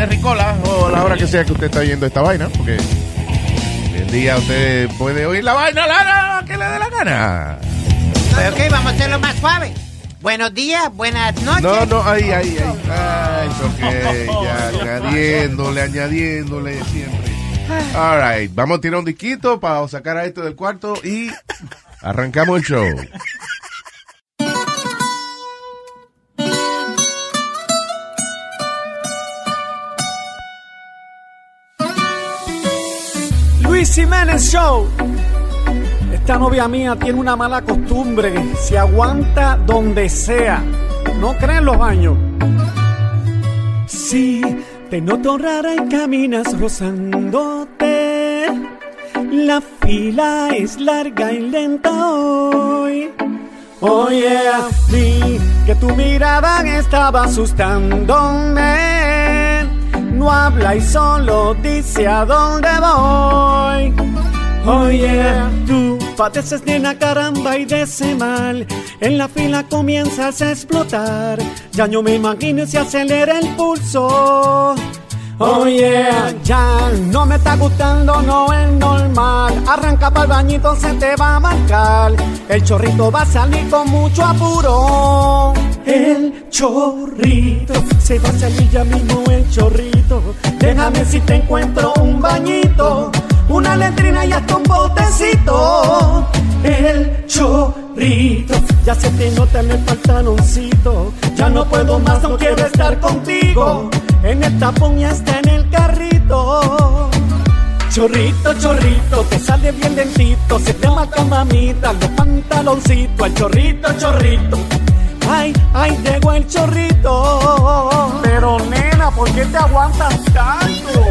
Terricola, o la hora que sea que usted está viendo esta vaina, porque el día usted puede oír la vaina la que le dé la gana. Pues ok, vamos a hacerlo más suave. Buenos días, buenas noches. No, no, ahí, ahí, ahí. Ay, ok, ya añadiéndole, añadiéndole siempre. All right, vamos a tirar un disquito para sacar a este del cuarto y arrancamos el show. Luis Jiménez Show. Esta novia mía tiene una mala costumbre. Se aguanta donde sea. No creen los años. Sí, te noto rara y caminas rozándote. La fila es larga y lenta hoy. Oh yeah, que tu mirada estaba asustándome. No habla y solo dice a dónde voy. Oh yeah, tú padeces de una caramba y de ese mal. En la fila comienzas a explotar. Ya yo me imagino si acelera el pulso. Oh yeah, ya no me está gustando, no es normal. Arranca para el bañito, se te va a marcar. El chorrito va a salir con mucho apuro. El chorrito se va a salir ya mismo el chorrito. Déjame si te encuentro un bañito, una letrina y hasta un botecito. El chorrito ya se te nota en el pantaloncito. Ya no puedo más, no quiero estar contigo. En el tapón y hasta en el carrito. Chorrito, chorrito, te sale bien lentito. Se te marca mamita los pantaloncitos. El chorrito, chorrito. Ay, ay, llegó el chorrito. Pero nena, ¿por qué te aguantas tanto?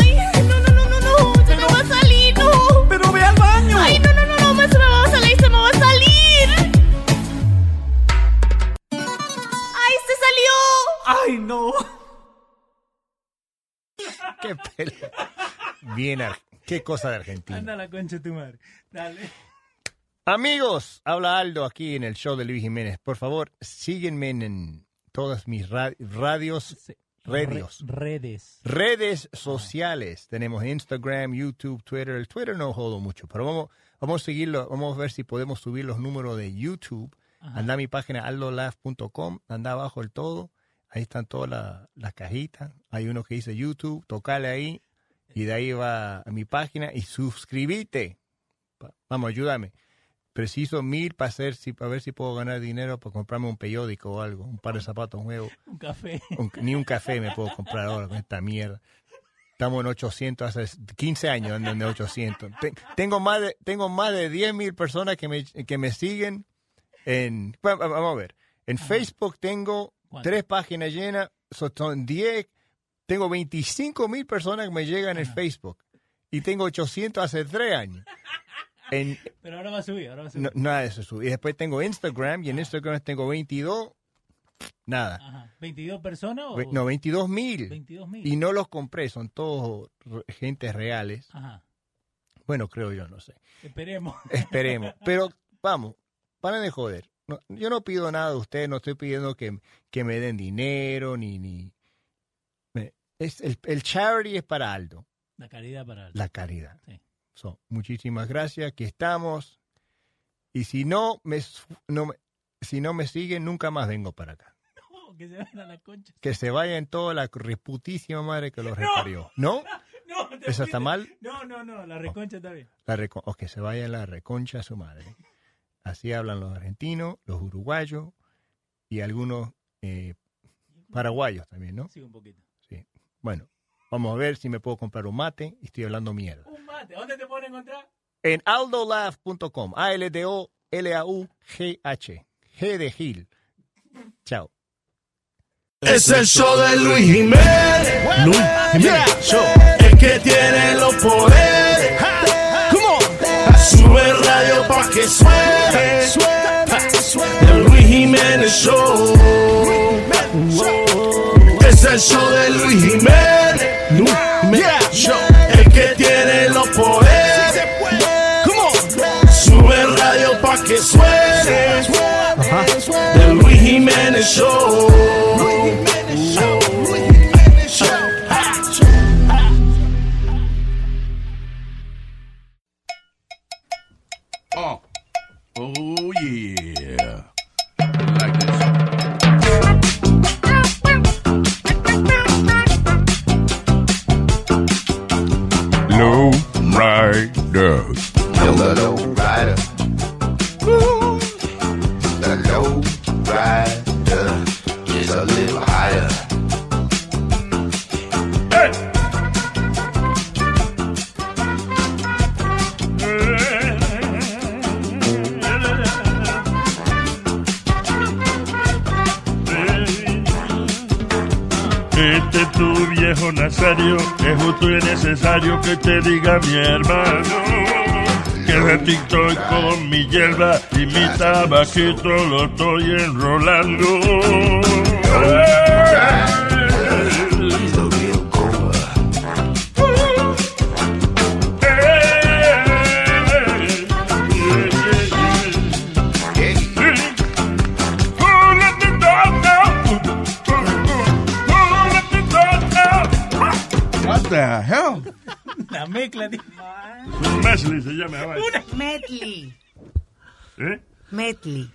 Ay, no, no, no, no, no, se me va a salir, no. Pero ve al baño. Ay, no, no, no, no, se me va a salir, se me va a salir. Ay, se salió. Ay, no. Qué pelo. Bien, qué cosa de Argentina. Anda la concha de tu madre. Dale. Amigos, habla Aldo aquí en el show de Luis Jiménez. Por favor, síguenme en todas mis ra- radios, Re- redes. redes sociales. Tenemos Instagram, YouTube, Twitter. El Twitter no jodo mucho, pero vamos, vamos a seguirlo. Vamos a ver si podemos subir los números de YouTube. Anda a mi página aldolaf.com, anda abajo el todo. Ahí están todas la- las cajitas. Hay uno que dice YouTube, tocale ahí y de ahí va a mi página y suscríbete. Pa- Vamos, ayúdame. Preciso mil para hacer, si, para ver si puedo ganar dinero para comprarme un periódico o algo, un par de zapatos nuevos. Un café. Un- ni un café me puedo comprar ahora con esta mierda. Estamos en 800, hace 15 años ando en 800. Te- tengo más de, tengo más de 10 mil personas que me, que me siguen en, bueno, vamos a ver, en Facebook tengo ¿Cuánto? tres páginas llenas, so- son 10, tengo 25 mil personas que me llegan en Facebook y tengo 800 hace 3 años. En, Pero ahora va a subir, ahora va a subir. no- nada de eso sube. Y después tengo Instagram y en Instagram tengo 22, nada. Ajá. ¿22 personas o...? No, 22 mil. 22 mil. Y no los compré, son todos gentes reales. Ajá. Bueno, creo yo, no sé. Esperemos. Esperemos. Pero vamos, paren de joder. No, yo no pido nada de ustedes, no estoy pidiendo que, que me den dinero, ni... ni me- es el, el charity es para Aldo, La caridad para... la caridad. Sí. So, muchísimas gracias, aquí estamos. Y si no me, no si no me siguen, nunca más vengo para acá. No, que se vayan a la concha. Que se vayan toda la reputísima madre que los reparió. ¿No? No, ¿Eso está mal? No, no, no, la reconcha está bien. La reco- o que se vaya la reconcha a su madre. Así hablan los argentinos, los uruguayos y algunos eh, paraguayos también, ¿no? Sí, un poquito. Sí. Bueno, vamos a ver si me puedo comprar un mate y estoy hablando mierda. Un mate. ¿Dónde te pueden encontrar? en aldolaugh.com. A-L-D-O-L-A-U-G-H. G de Gil. Chao. Es el show de Luis Jiménez. Luis Jiménez Show. El que tiene los poderes. Sube radio pa' que suene. El Luis Jiménez Show. Es el show de Luis Jiménez. Show. El que tiene los poderes. Sube radio pa' que suene. El Luis Jiménez Show. Viejo Nazario, es justo y necesario que te diga mi hermano. Que de TikTok con mi hierba y mi tabaquito lo estoy enrolando. Mezcla. Mesli se llama. ¿vale? Medley. ¿Eh? Medley.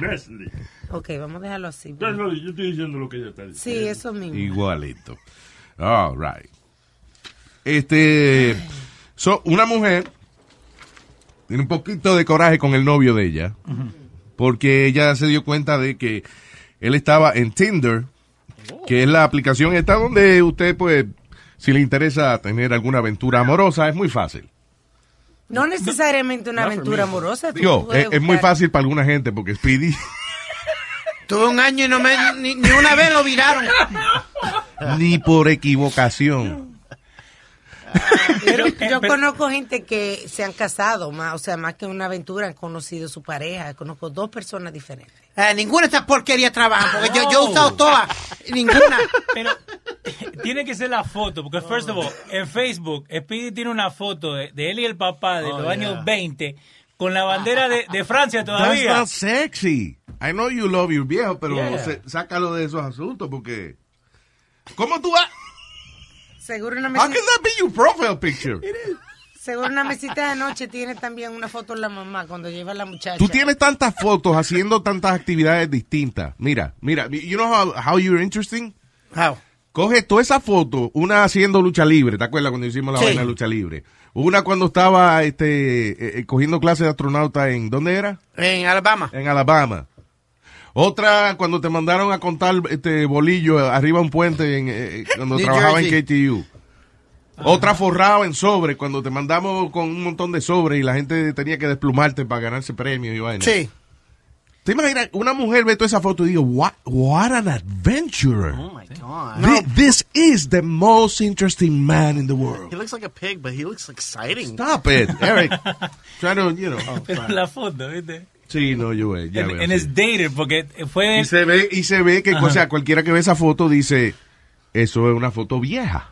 Mesli. Ok, vamos a dejarlo así. No, no, yo estoy diciendo lo que ella está diciendo. Sí, eso mismo. Igualito. All right. Este. So, una mujer tiene un poquito de coraje con el novio de ella. Porque ella se dio cuenta de que él estaba en Tinder, que es la aplicación esta donde usted, pues, si le interesa tener alguna aventura amorosa, es muy fácil. No necesariamente una aventura amorosa. tú Digo, es, es muy fácil para alguna gente porque Speedy Tuve un año y no me, ni, ni una vez lo viraron. ni por equivocación. Pero yo conozco gente que se han casado, más, o sea, más que una aventura, han conocido su pareja. Conozco dos personas diferentes. Eh, ninguna de estas porquerías trabaja, porque yo, yo he usado todas, ninguna. Pero tiene que ser la foto, porque first of all, en Facebook, Speedy tiene una foto de, de él y el papá de Oh, los años 20 con la bandera de, de Francia That's todavía. not sexy. I know you love your viejo, pero Yeah. se- sácalo de esos asuntos porque. ¿Cómo tú vas? Seguro una How mesita, can that be your profile picture? Seguro una mesita de noche tiene también una foto de la mamá cuando lleva a la muchacha. Tú tienes tantas fotos haciendo tantas actividades distintas. Mira, mira, you know how, how you're interesting? How? Coge toda esa foto, una haciendo lucha libre, ¿te acuerdas cuando hicimos la Sí. vaina de lucha libre? Una cuando estaba este eh, eh, cogiendo clases de astronauta en ¿dónde era? En Alabama. En Alabama. Otra cuando te mandaron a contar este bolillo arriba de un puente en, eh, cuando New trabajaba en. KTU. Otra forrada en sobre cuando te mandamos con un montón de sobre y la gente tenía que desplumarte para ganarse premios y vaina. Sí. ¿Te imaginas? Una mujer ve toda esa foto y digo, what, what an adventurer. Oh my god. Thi- This is the most interesting man in the world. He looks like a pig, but he looks exciting. Stop it, Eric. Trying to, you know. Pero la foto, ¿viste? Sí, no, yo ya En, veo, sí. es dated, porque fue... Y se ve, y se ve que, o sea, cualquiera que ve esa foto dice, eso es una foto vieja.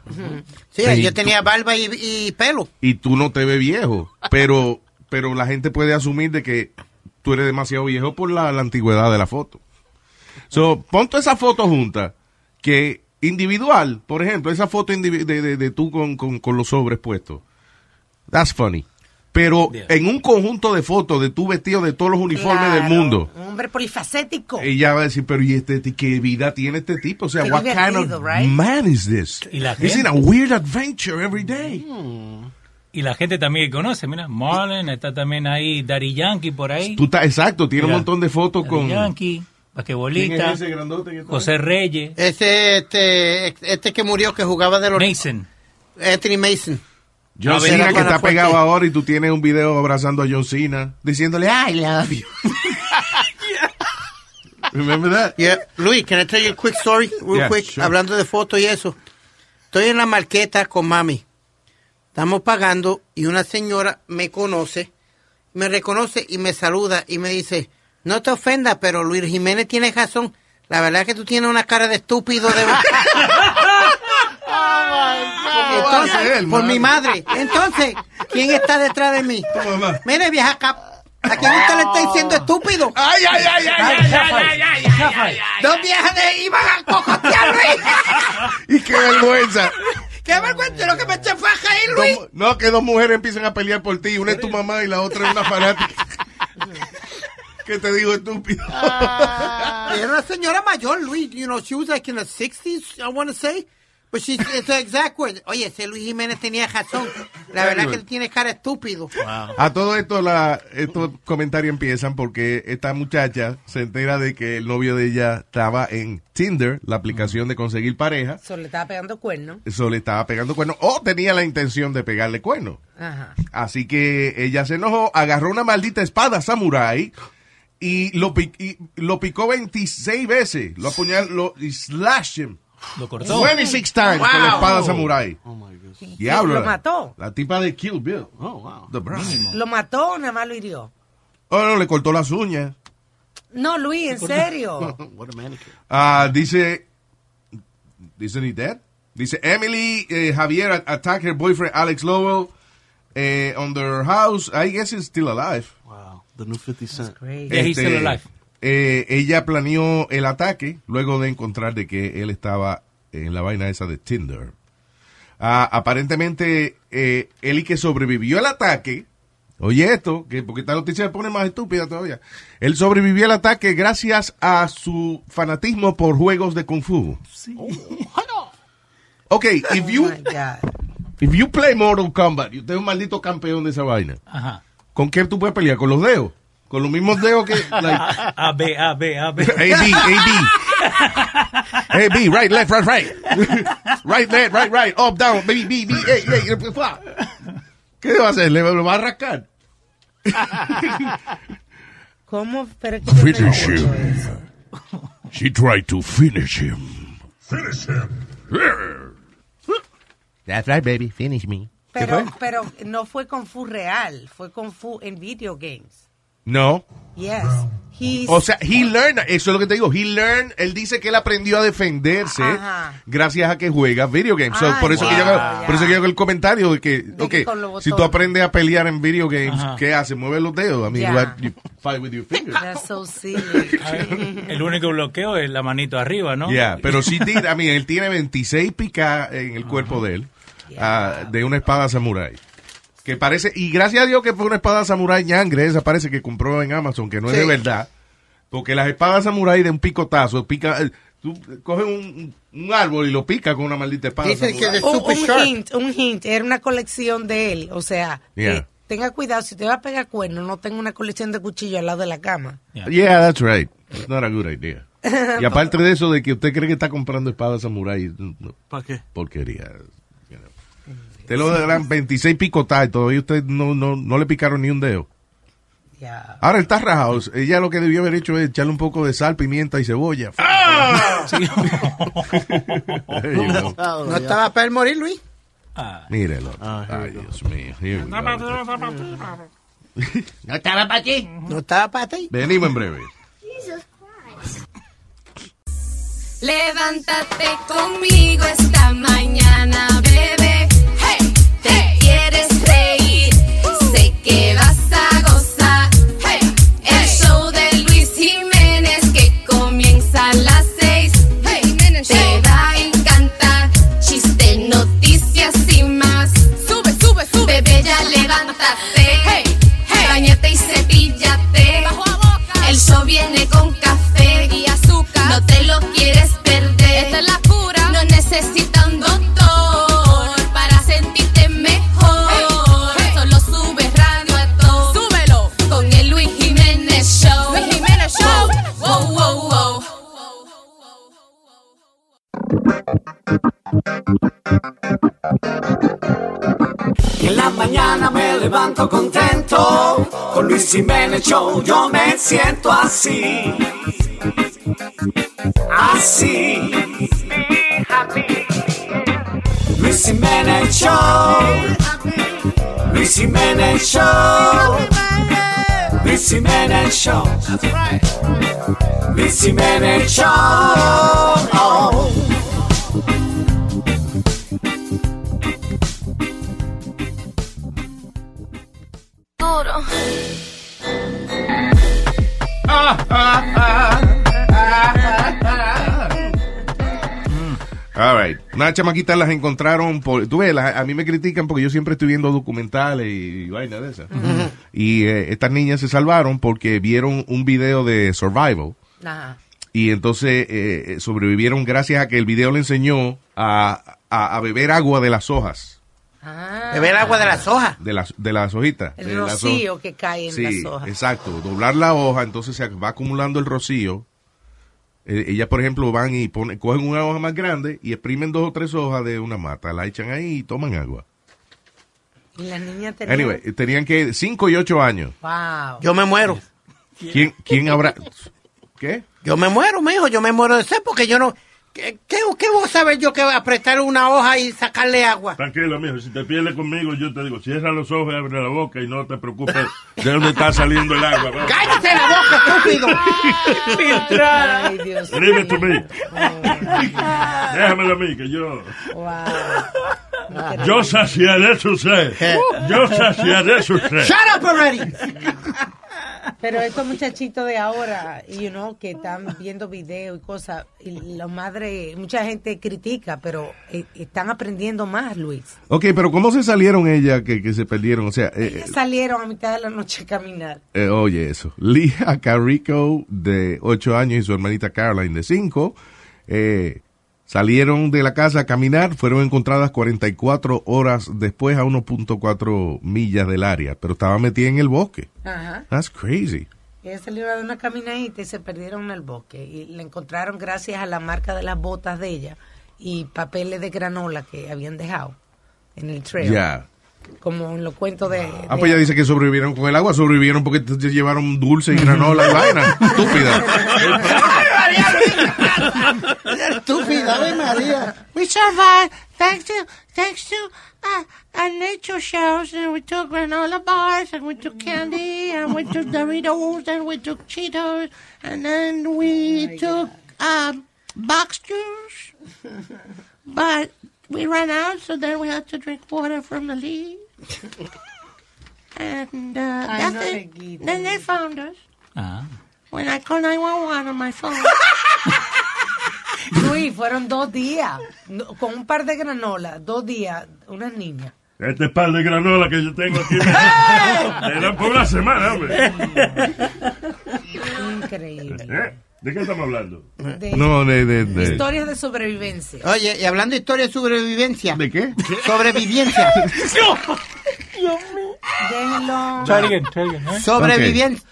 Sí, yo tú- tenía barba y, y pelo. Y tú no te ves viejo. Pero, pero la gente puede asumir de que tú eres demasiado viejo por la, la antigüedad de la foto. So, pon toda esa foto junta, que individual, por ejemplo, esa foto de, de, de tú con, con, con los sobres puestos. That's funny. Pero Yeah. en un conjunto de fotos de tu vestido de todos los uniformes Claro, del mundo. Un hombre polifacético. Ella va a decir, pero ¿y este qué vida tiene este tipo? O sea, Qué what kind of right? man is this? Y la He's in gente. a weird adventure every day. Y la gente también que conoce, mira, Marlon, está también ahí Daddy Yankee por ahí. Tú estás, exacto, tiene Mira, un montón de fotos Daddy con... Yankee, ¿Quién Basquetbolista, es ese José Reyes, Este, este, este que murió, que jugaba de los... Mason. Anthony Mason. John Cena que está fuerte. pegado ahora y tú tienes un video abrazando a John Cena diciéndole I love you. Remember that? Yeah. Luis, can I tell you a quick story? Real Yeah, quick, sure. hablando de fotos y eso. Estoy en la marqueta con mami. Estamos pagando y una señora me conoce, me reconoce y me saluda y me dice, no te ofendas, pero Luis Jiménez tiene razón. La verdad es que tú tienes una cara de estúpido de... Va a Por mi madre. Entonces, ¿quién está detrás de mí? Tu mamá. Mire, vieja capa. ¿A quién usted le está diciendo estúpido? ¡Ay, ay, ay, ay, ay, ay, ay, ay, ay, ay, ay. Dos viejas de iban a cocotear, Luis. y qué vergüenza. ¡Qué vergüenza! Lo que me eché fue a ahí, Luis. No, que dos mujeres empiezan a pelear por ti. Una es tu mamá y la otra es una fanática. ¿Qué te digo, estúpido? Ah. Era una señora mayor, Luis. You know, she was like in the 60s, I want to say. But she's, it's the exact word. Oye, ese Luis Jiménez tenía razón. La verdad que él tiene cara estúpido. A todo esto, la, estos comentarios empiezan porque esta muchacha se entera de que el novio de ella estaba en Tinder, la aplicación de conseguir pareja. So, le estaba pegando cuerno. Eso le estaba pegando cuernos o tenía la intención de pegarle cuernos. Ajá. Así que ella se enojó, agarró una maldita espada samurai y lo, y lo picó 26 veces. Lo apuñaló lo, y slashed him. Lo cortó. 26 times con la espada samurai. Diablo. Lo la- mató. La tipa de Kill Bill. Oh, wow. The Brown. ¿Lo mató o nada más lo hirió? Oh, no, le cortó las uñas. No, Luis, en serio. What a manicure. Ah, dice, dice he dead? Dice Emily eh, Javier at- attacked her boyfriend Alex Lowell eh, on their house. I guess he's still alive. Wow. The new 50 Cent. Yeah, he's still alive. Eh, ella planeó el ataque luego de encontrar de que él estaba en la vaina esa de Tinder. Ah, aparentemente, eh, él y que sobrevivió al ataque. Oye esto, que porque esta noticia se pone más estúpida todavía. Él sobrevivió al ataque gracias a su fanatismo por juegos de kung fu. Ok, if you, Oh if you play Mortal Kombat y usted es un maldito campeón de esa vaina, Ajá. ¿con qué tú puedes pelear? ¿Con los dedos? Con los mismos dedos que... like, A, B, A, B, A, B. A, B, A, B. A, B, right, left, right, right. Right, left, right, right. Up, down, B, B, B, A, A. ¿Qué va a hacer? ¿Le lo va a rascar? ¿Cómo? Pero que Finish him. She tried to finish him. Finish him. That's right, baby. Finish me. Pero, pero no fue Kung Fu real, fue Kung Fu en video games. No. Yes. He's, O sea, he learned, eso es lo que te digo, he learned, él dice que él aprendió a defenderse Ajá. gracias a que juega video games. So, por eso que wow, yo, ya. por eso que yo hago el comentario de que, De ok, que si tú aprendes a pelear en video games, Ajá. ¿qué hace? Mueve los dedos. I mean, what, you fight with your fingers. That's so silly. Ver, el único bloqueo es la manito arriba, ¿no? Yeah, pero sí tira, a mí, él tiene 26 picas en el cuerpo de él, ah, de una espada samurai. Que parece, y gracias a Dios que fue una espada samurai ñangre, esa parece que compró en Amazon, que no es de verdad. Porque las espadas samurai de un picotazo, pica, eh, tú coges un, un árbol y lo pica con una maldita espada Dicen que de un, super un sharp. hint, un hint, era una colección de él. O sea, Yeah. que tenga cuidado, si te va a pegar cuerno, no tenga una colección de cuchillos al lado de la cama. Yeah, that's right. It's not a good idea. Y aparte de eso, de que usted cree que está comprando espadas samurai, no, ¿Para qué? porquería. Te lo dan 26 picotas y todavía usted no, no, no le picaron ni un dedo. Ahora está rajado. Ella lo que debió haber hecho es echarle un poco de sal, pimienta y cebolla. Go. ¿No estaba para él morir, Luis? Mírelo. Ah, Ay. Dios mío. ¿No estaba para ti? ¿No estaba para ti? Venimos en breve. Levántate conmigo esta mañana, bebé. Levanto contento. Con Luis Jiménez Show yo me siento así. Así. Luis Jiménez Show. Luis Jiménez Show. Luis Jiménez Show. Luis Jiménez Show. Oh. All right. Una chamaquita las encontraron por... Tú ves, las- a mí me critican porque yo siempre estoy viendo documentales y, y vaina de esas. Y eh, estas niñas se salvaron porque vieron un video de survival Ajá. y entonces eh, sobrevivieron gracias a que el video le enseñó a, a- a beber agua de las hojas. Beber agua de las hojas. De las, de las hojitas. El de las rocío que cae en Sí, las hojas. exacto. Doblar la hoja, entonces se va acumulando el rocío. Eh, ellas, por ejemplo, van y ponen, cogen una hoja más grande y exprimen dos o tres hojas de una mata, la echan ahí y toman agua. Y las niñas tenían... Anyway, tenían que cinco y ocho años. Wow. Yo me muero. ¿Quién, quién habrá? ¿Qué? Yo me muero, mijo, yo me muero de sed porque yo no... ¿Qué, qué, qué voy a saber yo que apretar una hoja y sacarle agua? Tranquilo, mijo, si te pierdes conmigo, yo te digo, cierra los ojos y abre la boca y no te preocupes de dónde está saliendo el agua. ¿no? ¡Cállate la boca, estúpido! Ay, Dios Leave it to me. Déjamelo a mí, que yo... Wow. Yo saciaré su sed. Yo saciaré su sed. ¡Shut up already! Pero estos muchachitos de ahora, you know, que están viendo videos y cosas, y los madres, mucha gente critica, pero eh, están aprendiendo más, Luis. Ok, pero ¿cómo se salieron ellas que, que se perdieron? O sea, eh, Salieron a mitad de la noche a caminar. eh, oye eso. Lia Carrico, de 8 años, y su hermanita Caroline, de 5, eh, salieron de la casa a caminar, fueron encontradas 44 horas después a 1.4 millas del área, pero estaban metidas en el bosque. Ajá. That's crazy. Ellas salieron de una caminadita y se perdieron en el bosque. Y la encontraron gracias a la marca de las botas de ella y papeles de granola que habían dejado en el trail. Ya. Como en los cuentos de... Ah, de- pues ella dice que sobrevivieron con el agua, sobrevivieron porque llevaron dulce y granola y vaina. Estúpida. Estúpida, Ave María. We survived thanks to, thanks to uh, our nature shows. And we took granola bars, and we took candy, and we took Doritos, and we took Cheetos, and then we took um, box juice. But we ran out, so then we had to drink water from the leaves. And uh, that's it. Then they found us. Ah. When I called 911 on my phone. Luis, fueron dos días. no- con un par de granola, dos días, unas niñas. Este par de granola que yo tengo aquí me dan por una semana, hombre. Increíble. ¿Eh? ¿De qué estamos hablando? De No, de, de, de- Historias de sobrevivencia. Oye, y hablando de historia de sobrevivencia. ¿De qué? Sobrevivencia. Déjenlo. Try it again, try it again. Sobrevivencia.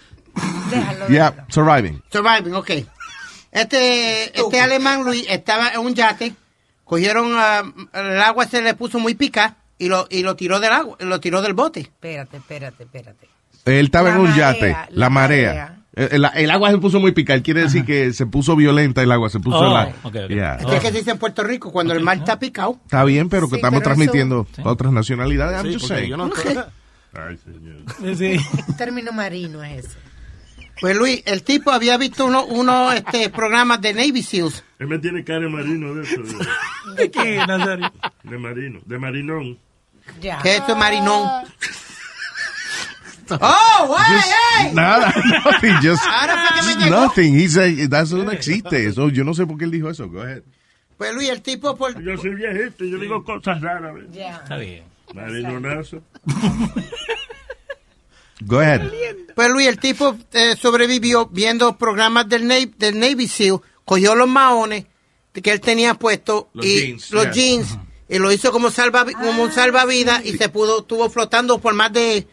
Déjalo. Yeah, surviving. Surviving, ok. Este, este alemán, Luis, estaba en un yate. Cogieron, ah, el agua se le puso muy pica y lo, y lo tiró del agua, lo tiró del bote. Espérate, espérate, espérate. Él estaba La en un marea, yate, la, la marea. marea. El, el- el agua se puso muy picante, quiere decir que se puso violenta el agua, se puso Oh, la... ok, ok. Yeah. Esto es que se dice en Puerto Rico, cuando el mar está picado. Está bien, pero que Sí, estamos pero transmitiendo eso- a otras nacionalidades. Sí, yo no Ay, señor. Sí. Término marino es ese. Pues Luis, el tipo había visto uno, uno este, programas de Navy SEALs. Él me tiene cara de marino de eso. De, ¿De qué, Nazario? de marino, de marinón. Ya. Esto es marinón. ¡Oh, hey, hey! Nada, nothing, just llegó. nothing. He said, that no existe. Eso, yo no sé por qué él dijo eso. Go ahead. Pues Luis, el tipo por... Yo soy viejito y yo digo cosas raras. Ya. Está bien. Marinonazo. Go ahead. Pues Luis, el tipo eh, sobrevivió viendo programas del Navy, del Navy SEAL, cogió los maones que él tenía puesto Los y jeans, los yeah. jeans y lo hizo como salva como un salvavidas y se pudo estuvo flotando por más de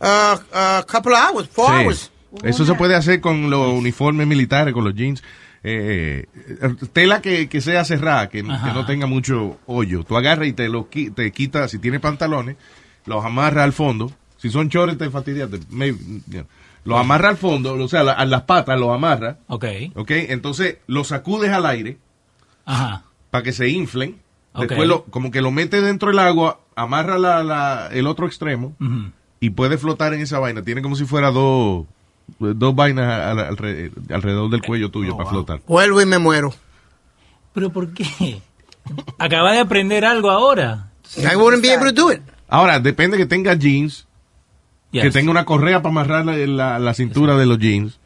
uh, uh, couple of hours, four Sí. hours. Eso se puede hacer con los uniformes militares, con los jeans. Eh, eh, tela que, que sea cerrada, que, que no tenga mucho hoyo. Tú agarras y te lo te quitas, si tiene pantalones, los amarras al fondo. Si son chores, te fastidias. te- maybe, you know. Lo amarra al fondo, o sea, la- a las patas lo amarra. Ok. Ok, entonces lo sacudes al aire Ajá. para que se inflen. Ok. Después lo, como que lo metes dentro del agua, amarra la, la- el otro extremo y puede flotar en esa vaina. Tiene como si fuera dos, dos vainas al- alre- alrededor del cuello tuyo para flotar. Vuelvo y me muero. ¿Pero por qué? Acaba de aprender algo ahora. I wouldn't be able to do it. Ahora, depende que tenga jeans, Yes. que tenga una correa para amarrar la, la- la cintura de los jeans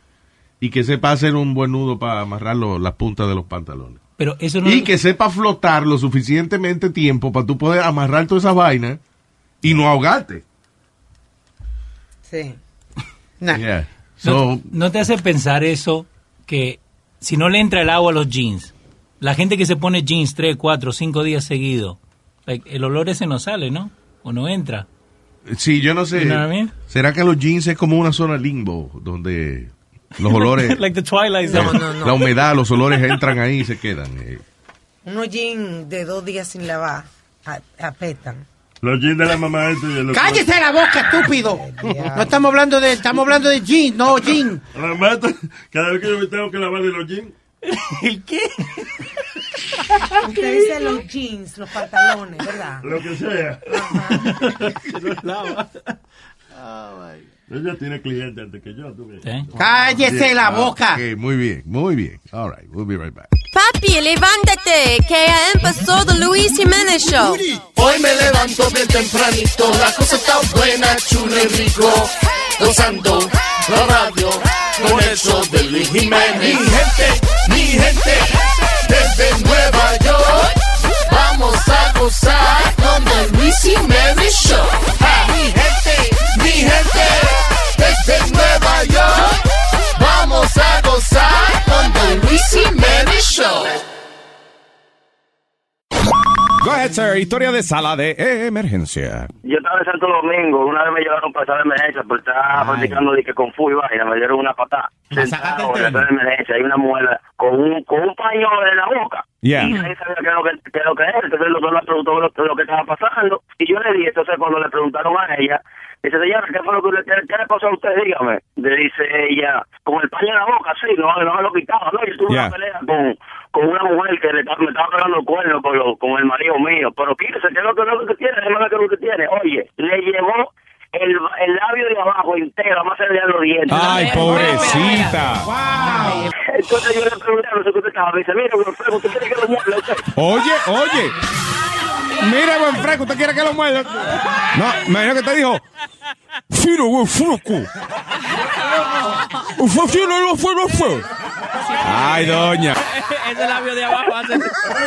y que sepa hacer un buen nudo para amarrar lo- las puntas de los pantalones. Pero eso no Y que sepa flotar lo suficientemente tiempo para tú poder amarrar todas esas vainas y no ahogarte. Sí. Yeah. ¿No, no te hace pensar eso que si no le entra el agua a los jeans, la gente que se pone jeans 3, 4, 5 días seguidos, like, el olor ese no sale, ¿no? O no entra. Sí, yo no sé. You know what I mean? ¿Será que los jeans es como una zona limbo donde los olores, like the Twilight No, Zone. no, no. la humedad, los olores entran ahí y se quedan? eh? Unos jeans de dos días sin lavar a- apetan. Los jeans de la mamá este y el ¡Cállese la boca, estúpido! No estamos hablando de, estamos hablando de jeans, no jeans. La mamá, cada vez que yo me tengo que lavar de los jeans. ¿El qué? Usted dice los jeans, los pantalones, ¿verdad? Lo que sea. Ella tiene clientes antes que yo, tú ves. Cállese la boca. Ok, muy bien, muy bien. All right, we'll be right back. Papi, levántate, que ya empezó The Luis Jiménez Show. Hoy me levanto bien tempranito, la cosa está buena, chulo y rico. Gozando la radio con el show de Luis Jiménez. Mi gente, mi gente, desde Nueva York, vamos a gozar con The Luis Jiménez Show. Ah, mi gente, mi gente, desde Nueva York, vamos a gozar con The Luis Jiménez Show. Go ahead, sir. Historia de sala de emergencia. Yo estaba en Santo Domingo, una vez me llevaron para sala de emergencia porque estaba practicando de que con fu y vaina, me dieron una patada. Sentado en la sala de emergencia, hay una muela con un, con un paño en la boca. Yeah. Y nadie sabía qué es lo que, qué es lo que es. Entonces el doctor le preguntó lo, lo que estaba pasando. Y yo le dije, entonces cuando le preguntaron a ella, dice, señora, ¿qué fue lo que le, qué, qué le pasó a usted? Dígame. Le dice ella, con el paño en la boca, sí, no, no me lo quitaba. No, yo tuve Yeah. una pelea con, con una mujer que le, estaba- me estaba pegando el cuerno con, lo- con el marido mío. Pero quítese, ¿qué es lo que, lo que tiene? Déjame ver qué es lo que tiene. Oye, le llevó el, el labio de abajo entero, más allá de los dientes. Ay, pobrecita. Entonces yo le pregunté, no sé qué usted estaba, me dice, mira, Wilfredo, ¿usted quiere que lo mueva usted? Oye, oye. Mire, buen fresco, ¿usted quiere que lo muerda? No, me imagino que te dijo. Fino, buen fresco. Usted tiene los fue, Ay, doña. Ese labio de abajo hace...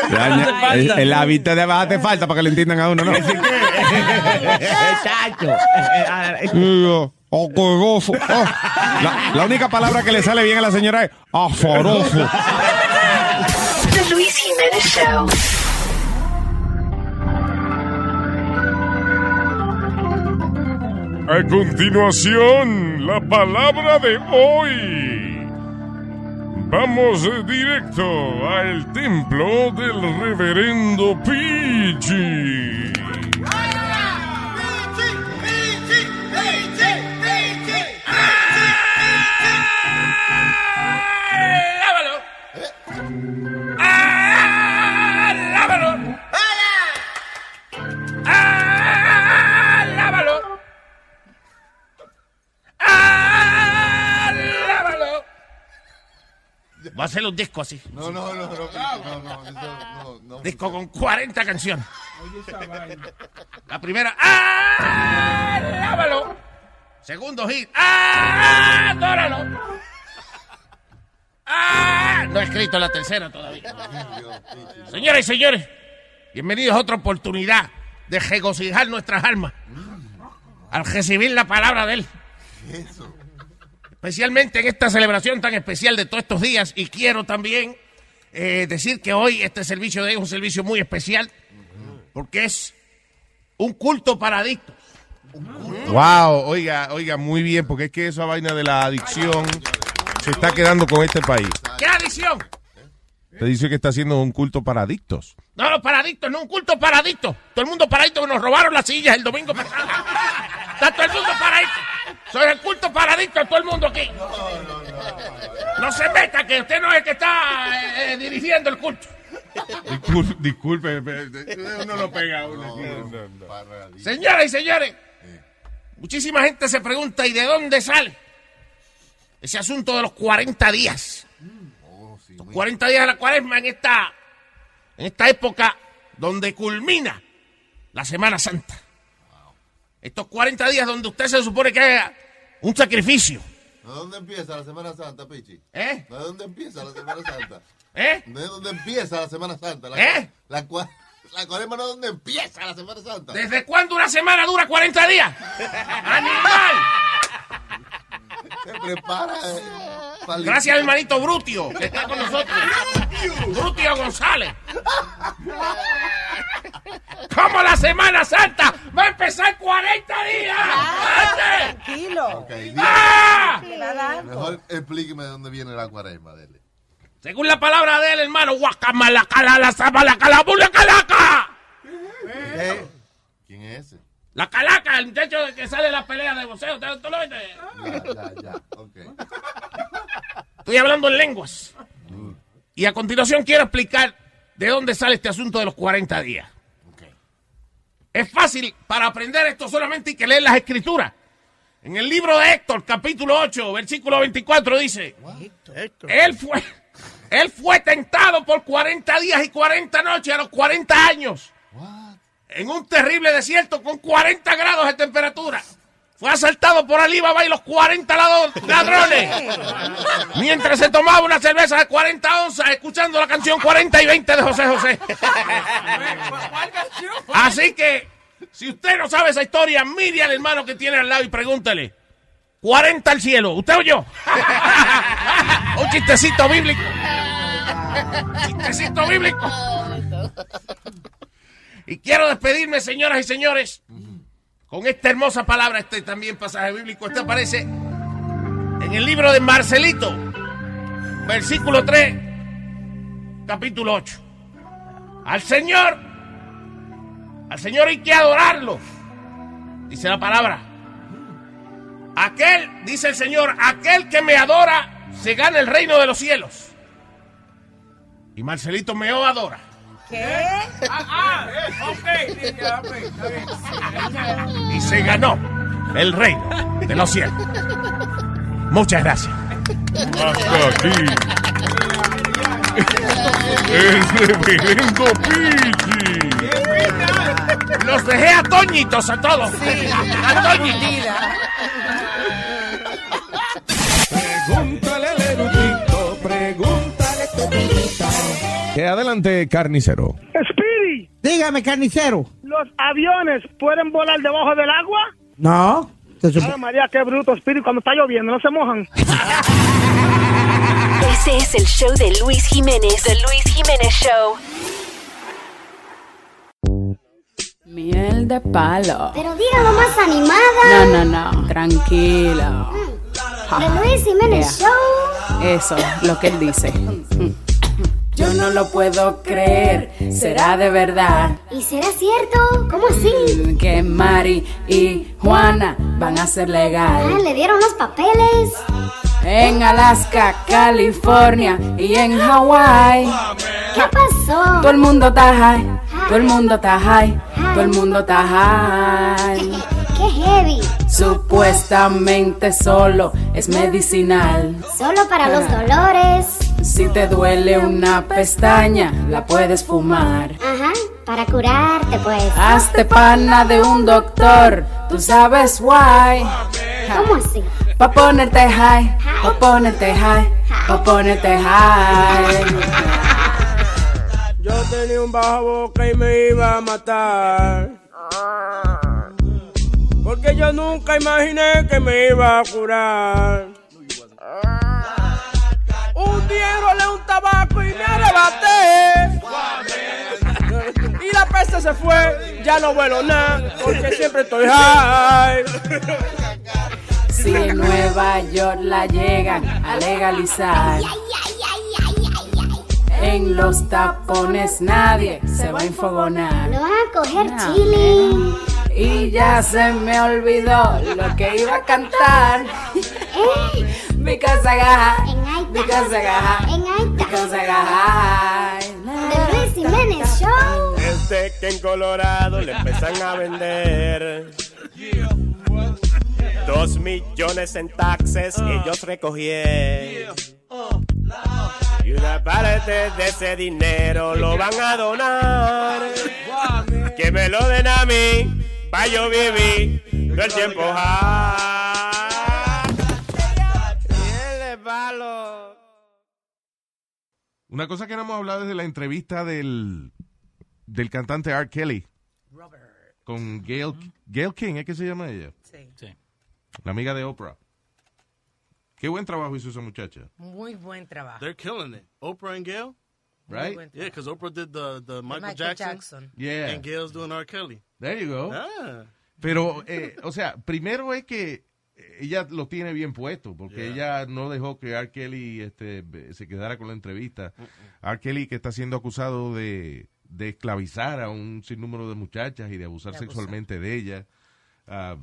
Doña, el, el hábito de abajo te falta para que le entiendan a uno, ¿no? Y yo, Asqueroso. Oh, la, la única palabra que le sale bien a la señora es aforoso. The Luis Jiménez Show. A continuación, la palabra de hoy. Vamos directo al templo del reverendo Pidgey. Voy a hacerle un disco así. No, no, no, no, no, no, no, no. Disco con 40 canciones. La primera, ¡ah! ¡Lávalo! Segundo hit, ¡ah! ¡Adóralo! ¡Ah! No he escrito la tercera todavía. Señoras y señores, bienvenidos a otra oportunidad de regocijar nuestras almas al recibir la palabra de Él. Especialmente en esta celebración tan especial de todos estos días. Y quiero también eh, decir que hoy este servicio de hoy es un servicio muy especial porque es un culto para adictos. Wow, oiga, oiga, muy bien, porque es que esa vaina de la adicción se está quedando con este país. ¿Qué adicción? Te dice que está haciendo un culto para adictos. No, no, para adictos, no un culto para adictos. Todo el mundo para adictos que nos robaron las sillas el domingo pasado. Está todo el mundo paradito. Soy el culto paradito, todo el mundo aquí. No se meta, que usted no es el que está eh, eh, dirigiendo el culto. Disculpe, disculpe, eh, uno lo pega a uno. No, no. Señoras y señores, muchísima gente se pregunta, ¿y de dónde sale ese asunto de los 40 días? Los 40 días de la cuaresma en esta, en esta época donde culmina la Semana Santa. Estos 40 días donde usted se supone que haga un sacrificio. ¿De dónde empieza la Semana Santa, Pichi? ¿Eh? ¿De dónde empieza la Semana Santa? ¿Eh? ¿De dónde empieza la Semana Santa? La, ¿Eh? La, cua- la cuaresma no es donde empieza la Semana Santa. ¿Desde cuándo una semana dura 40 días? ¡Animal! Se prepara. eh, Gracias al hermanito Brutio, que está con nosotros. Brutio González. ¿Cómo la Semana Santa va a empezar 40 días? ¡Antes! Tranquilo. ¡Ah! Mejor explíqueme de dónde viene la cuaresma, dele. Según la palabra de él, hermano, guacamalacala, sabalacala, calaca. ¿Quién es ese? La calaca, el muchacho que sale de la pelea de boxeo. ¿Tú tú lo viste? Ya, ya, ya. Ok. Estoy hablando en lenguas. Y a continuación quiero explicar de dónde sale este asunto de los 40 días. Es fácil, para aprender esto solamente hay que leer las escrituras. En el libro de Héctor, capítulo 8, versículo 24, dice, él fue, él fue tentado por 40 días y 40 noches a los 40 años. En un terrible desierto con 40 grados de temperatura. Fue asaltado por Ali Baba y los 40 lado- ladrones. Mientras se tomaba una cerveza de 40 onzas escuchando la canción 40 y 20 de José José. Así que, si usted no sabe esa historia, mire al hermano que tiene al lado y pregúntele. 40 al cielo, ¿usted o yo? Un chistecito bíblico. Chistecito bíblico. Y quiero despedirme, señoras y señores, con esta hermosa palabra, este también pasaje bíblico. Este aparece en el libro de Marcelito, versículo 3, capítulo 8. Al Señor, al Señor hay que adorarlo, dice la palabra. Aquel, dice el Señor, aquel que me adora se gana el reino de los cielos. Y Marcelito me adora. ¿Qué? Ah, ok. y se ganó el reino de los cielos. Muchas gracias. Hasta aquí. El reverendo Pichi. Los dejé atónitos a todos. Atónitos. Que adelante, carnicero. Speedy. Dígame, carnicero. ¿Los aviones pueden volar debajo del agua? No. Ay, María, qué bruto, Speedy. Cuando está lloviendo, no se mojan. Este es el show de Luis Jiménez. The Luis Jiménez Show. Miel de palo. Pero dígalo más animada. No, no, no. Tranquilo. De Luis Jiménez Yeah. Show. Eso, lo que él dice. Yo no lo puedo creer. ¿Será de verdad? ¿Y será cierto? ¿Cómo así? Que Mari y Juana van a ser Ah, legal. le dieron los papeles. En Alaska, California y en Hawái. ¿Qué pasó? Todo el mundo está high. Todo el mundo está high. Todo el mundo está high. Qué heavy. Supuestamente solo es medicinal. Solo para los dolores. Si te duele una pestaña, la puedes fumar. Ajá, para curarte pues. Hazte pana de un doctor, tú sabes why. ¿Cómo así? Pa' ponerte high, pa' ponerte high, pa' ponerte high. Yo tenía un bajo boca y me iba a matar. Porque yo nunca imaginé que me iba a curar. Un día enrolé un tabaco y me arrebaté. Y la peste se fue, ya no vuelo nada, porque siempre estoy high. Si en Nueva York la llegan a legalizar. En los tapones nadie se va a enfogonar. Lo van a coger No, chilling. Y ya se me olvidó lo que iba a cantar. Because I got, because I got, because I got. The Luis Jiménez Show. Desde que en Colorado le empiezan a vender dos millones en taxes ellos recogieron. Y una parte de ese dinero lo van a donar. Que me lo den a mí, pa' yo vivir todo el tiempo. Una cosa que no hemos hablado es de la entrevista del, del cantante R. Kelly con Gail, Gail King, ¿es que se llama ella? Sí. La amiga de Oprah. Qué buen trabajo hizo esa muchacha. Muy buen trabajo. They're killing it. Oprah and Gail? Right? Yeah, because Oprah did the, the Michael, Michael Jackson. Jackson. Yeah. And Gail's doing R. Kelly. There you go. Ah. Pero, eh, o sea, primero es que ella lo tiene bien puesto, porque ella no dejó que R. Kelly este, se quedara con la entrevista. R. Kelly que está siendo acusado de, de esclavizar a un sinnúmero de muchachas y de abusar De abusar. sexualmente de ellas. Ah,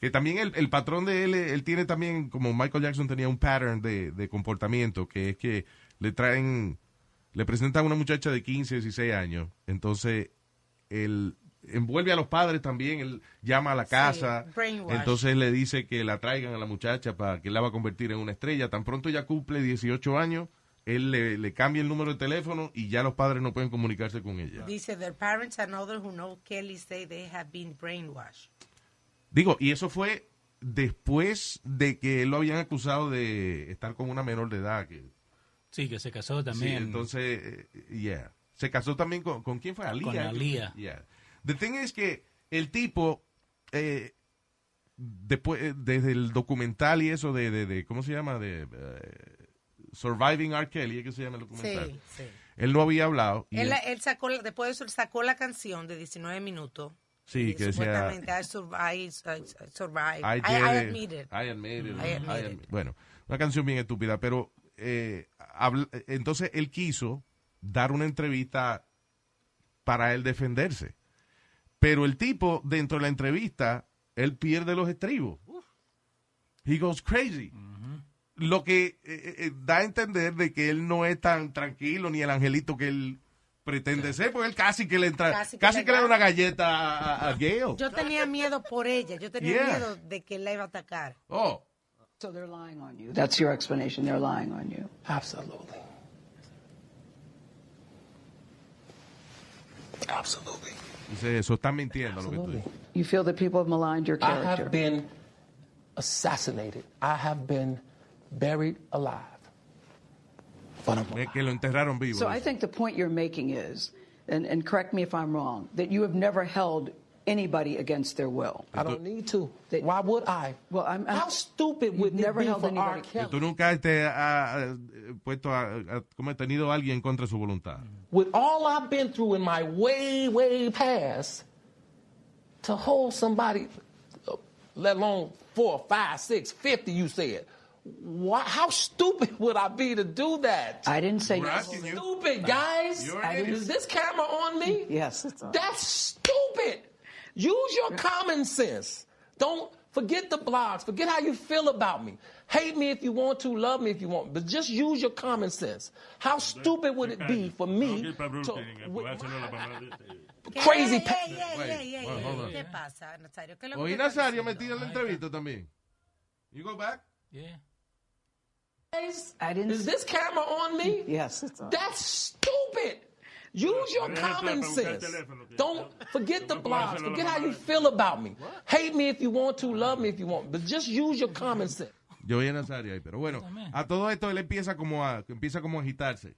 que también el, el patrón de él, él tiene también, como Michael Jackson tenía un pattern de, de comportamiento, que es que le traen, le presentan a una muchacha de 15, 16 años, entonces él envuelve a los padres también, él llama a la casa, entonces le dice que la traigan a la muchacha para que la va a convertir en una estrella. Tan pronto ella cumple 18 años, él le, le cambia el número de teléfono y ya los padres no pueden comunicarse con ella. Dice, their parents and others who know Kelly say they have been brainwashed. Digo, y eso fue después de que él lo habían acusado de estar con una menor de edad. Que, Sí, que se casó Sí, también. entonces, eh, yeah. Se casó también con, ¿con quién fue? Alía. Con Alía. Yeah. The thing es que el tipo, eh, después, eh, desde el documental y eso de, de, de- ¿cómo se llama? De eh, Surviving R. Kelly, ¿es que se llama el documental? Sí, sí. Él no había hablado. y Él, él- él sacó, después de eso, él sacó la canción de 19 minutos. sí, y que decía... Supuestamente, I survive, I, survive. I, I, admit it. I admit it. I admit I it. Bueno, una canción bien estúpida, pero eh, habla- entonces él quiso dar una entrevista para él defenderse. Pero el tipo, dentro de la entrevista, él pierde los estribos. He goes crazy. Lo que eh, eh, da a entender de que él no es tan tranquilo ni el angelito que él pretende ser, porque él casi que le entra, Casi casi, que que, le da una galleta a, a-. Yo tenía miedo por ella. Yo tenía Yeah. miedo de que él la iba a atacar. Oh. So they're lying on you. That's your explanation. They're lying on you. Absolutely. Absolutely. Dice, eso está mintiendo lo que tú dices. You feel that people have maligned your I character. have been assassinated. I have been buried alive. Es que lo enterraron vivo. So I think the point you're making is, and, and correct me if I'm wrong, that you have never held anybody against their will. I don't need to. Why would I? Well, I'm, I'm How stupid would You've it never be held for anybody- R. Kelly? tú nunca te has puesto a, a- como he tenido a alguien contra su voluntad. With all I've been through in my way, way past, to hold somebody, let alone four, five, six, fifty, you said. Why, how stupid would I be to do that? I didn't say We're yes. asking you. Stupid, guys. I- Is this camera on me? Yes, it's on. That's stupid. Use your common sense. Don't forget the blogs. Forget how you feel about me. Hate me if you want to, love me if you want, but just use your common sense. How stupid would it be for me to, crazy Ey, pa- ey, ey, Wait, ey, ey, well, hold ey, on. ¿Qué pasa, Nazario? ¿Qué es lo que Oí tú estás Nazario diciendo? metido en la entrevista también. You go back? Yeah. Is this camera on me? Yes, it's on. That's stupid. Use your common sense. Don't forget the hacerlo Forget how you feel about me. Hate me if you want to, love me if you want, but just use your common sense. Yo oí a Nazario ahí, pero bueno, a todo esto él empieza como a, empieza como a agitarse.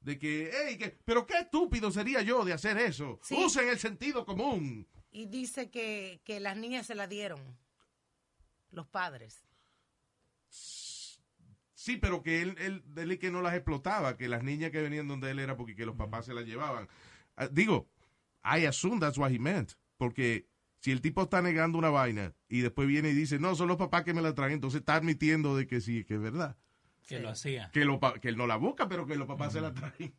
De que, hey, que, pero qué estúpido sería yo de hacer eso. Sí. Usen el sentido común. Y dice que, que las niñas se la dieron. Los padres. Sí, pero que él, él, él que no las explotaba, que las niñas que venían donde él era porque que los papás se las llevaban. Ah, digo, I assume that's what he meant. Porque si el tipo está negando una vaina y después viene y dice, no, son los papás que me la traen, entonces está admitiendo de que sí, que es verdad. Que lo hacía. Que, lo que él no la busca, pero que los papás se la traen.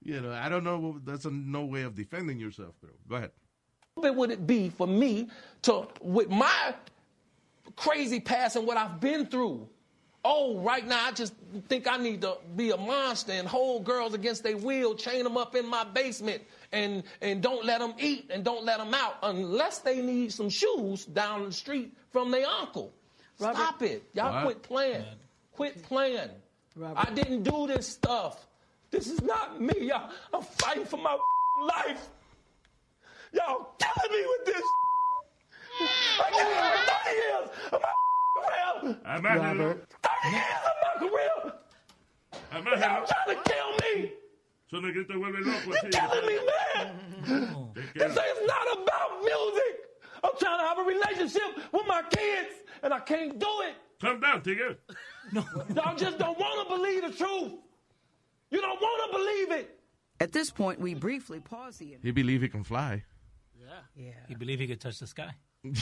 You know, I don't know, that's a no way of defending yourself, pero go ahead. stupid would it be for me to, with my crazy past and what I've been through? Oh, right now I just think I need to be a monster and hold girls against their will, chain them up in my basement, and and don't let them eat and don't let them out unless they need some shoes down the street from their uncle. Stop it, y'all What? quit playing. Quit playing. I didn't do this stuff. This is not me. Y'all, I'm fighting for my life. Y'all killing me with this. I got it for 30 years of my career. Amájalo. 30 years of my career. Amájalo. Y'all trying to kill me. Son negrito te vuelve loco You're así. killing me, man. Te This queda. is not about music. I'm trying to have a relationship with my kids, and I can't do it. Calm down, Tigger. No. Y'all just don't want to believe the truth. You don't want to believe it. At this point, we briefly pause the He believe he can fly. Yeah. Yeah. He believe he could touch the sky.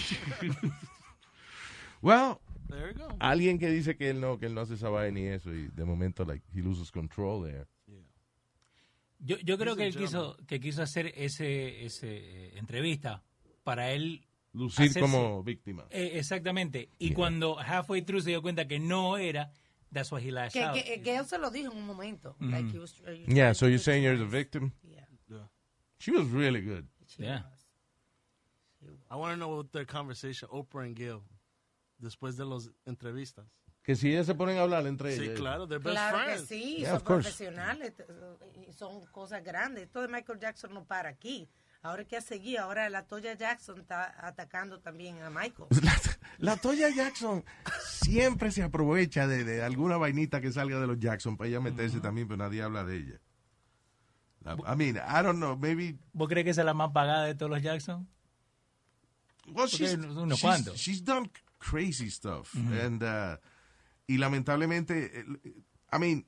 Well, There you go. alguien que dice que él no, que él no hace esa vaina y eso, y de momento, like, he loses control there. Yo, yo creo He's que él quiso, que quiso hacer ese, ese eh, entrevista para él Lucir hacerse- como víctima. Eh, exactamente. Y cuando halfway through se dio cuenta que no era, that's why he lashed Que, out. que, que él se lo dijo en un momento. Mhm. Like he was, uh, Yeah, so you're saying you're the victim? Yeah. Yeah. She was really good. Yeah. I want to know what their conversation, Oprah and Gail, después de las entrevistas. Que si ellas se ponen a hablar entre Sí, ellas. claro, they're best Claro que sí, Yeah, son profesionales, son cosas grandes. Esto de Michael Jackson no para aquí. Ahora que ha seguido, ahora la Toya Jackson está atacando también a Michael. La Toya Jackson siempre se aprovecha de, de alguna vainita que salga de los Jackson para ella meterse también, pero nadie habla de ella. La- I mean, I don't know, maybe... ¿Vos crees que esa es la más pagada de todos los Jackson? Well, unos she's done crazy stuff. And, uh, y lamentablemente, el- I mean,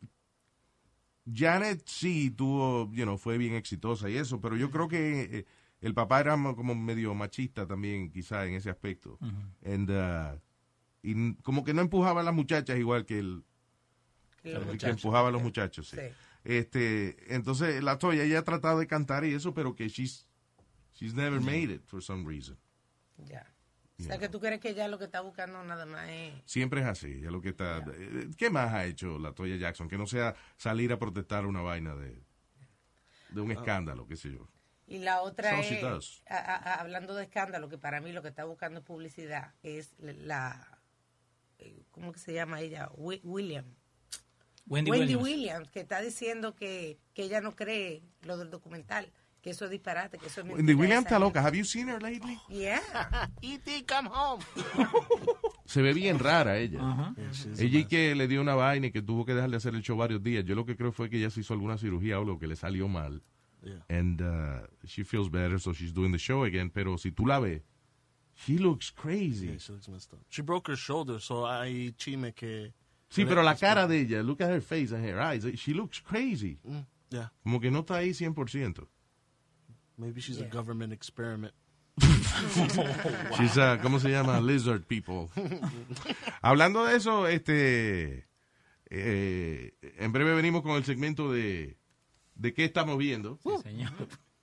Janet sí tuvo, you know, fue bien exitosa y eso, pero yo creo que eh, el papá era mo- como medio machista también, quizá en ese aspecto. And, uh, y como que no empujaba a las muchachas igual que el Que los que empujaba a los muchachos. sí. Sí. Este, entonces la Toya ella ha tratado de cantar y eso, pero que she's she's never made it for some reason. Ya. O sea, que tú crees que ella lo que está buscando nada más es... Siempre es así, es lo que está. eh, ¿Qué más ha hecho la Toya Jackson? Que no sea salir a protestar una vaina de, de un escándalo, qué sé yo. Y la otra So es, does. a- a- hablando de escándalo, que para mí lo que está buscando es publicidad, es la, ¿cómo que se llama ella? Wi- William. Wendy, Williams. Williams. que está diciendo que, que ella no cree lo del documental, que eso es disparate, que eso es Wendy mentira. Williams Esa- está loca. Have you seen her lately? Yeah. E.T., come home. Se ve bien rara ella. She's a Ella y que le dio una vaina y que tuvo que dejar de hacer el show varios días. Yo lo que creo fue que ella se hizo alguna cirugía o algo que le salió mal. Yeah. And uh, she feels better, so she's doing the show again. Pero si tú la ves, she looks crazy. Yeah, she looks messed up. She broke her shoulder, so hay chisme que... Sí, pero la cara de ella, look at her face and her eyes, she looks crazy. Mm, yeah. Como que no está ahí 100%. Maybe she's a government experiment. She's a, ¿cómo se llama? Lizard people. Hablando de eso, este, eh, en breve venimos con el segmento de, de qué estamos viendo. señor.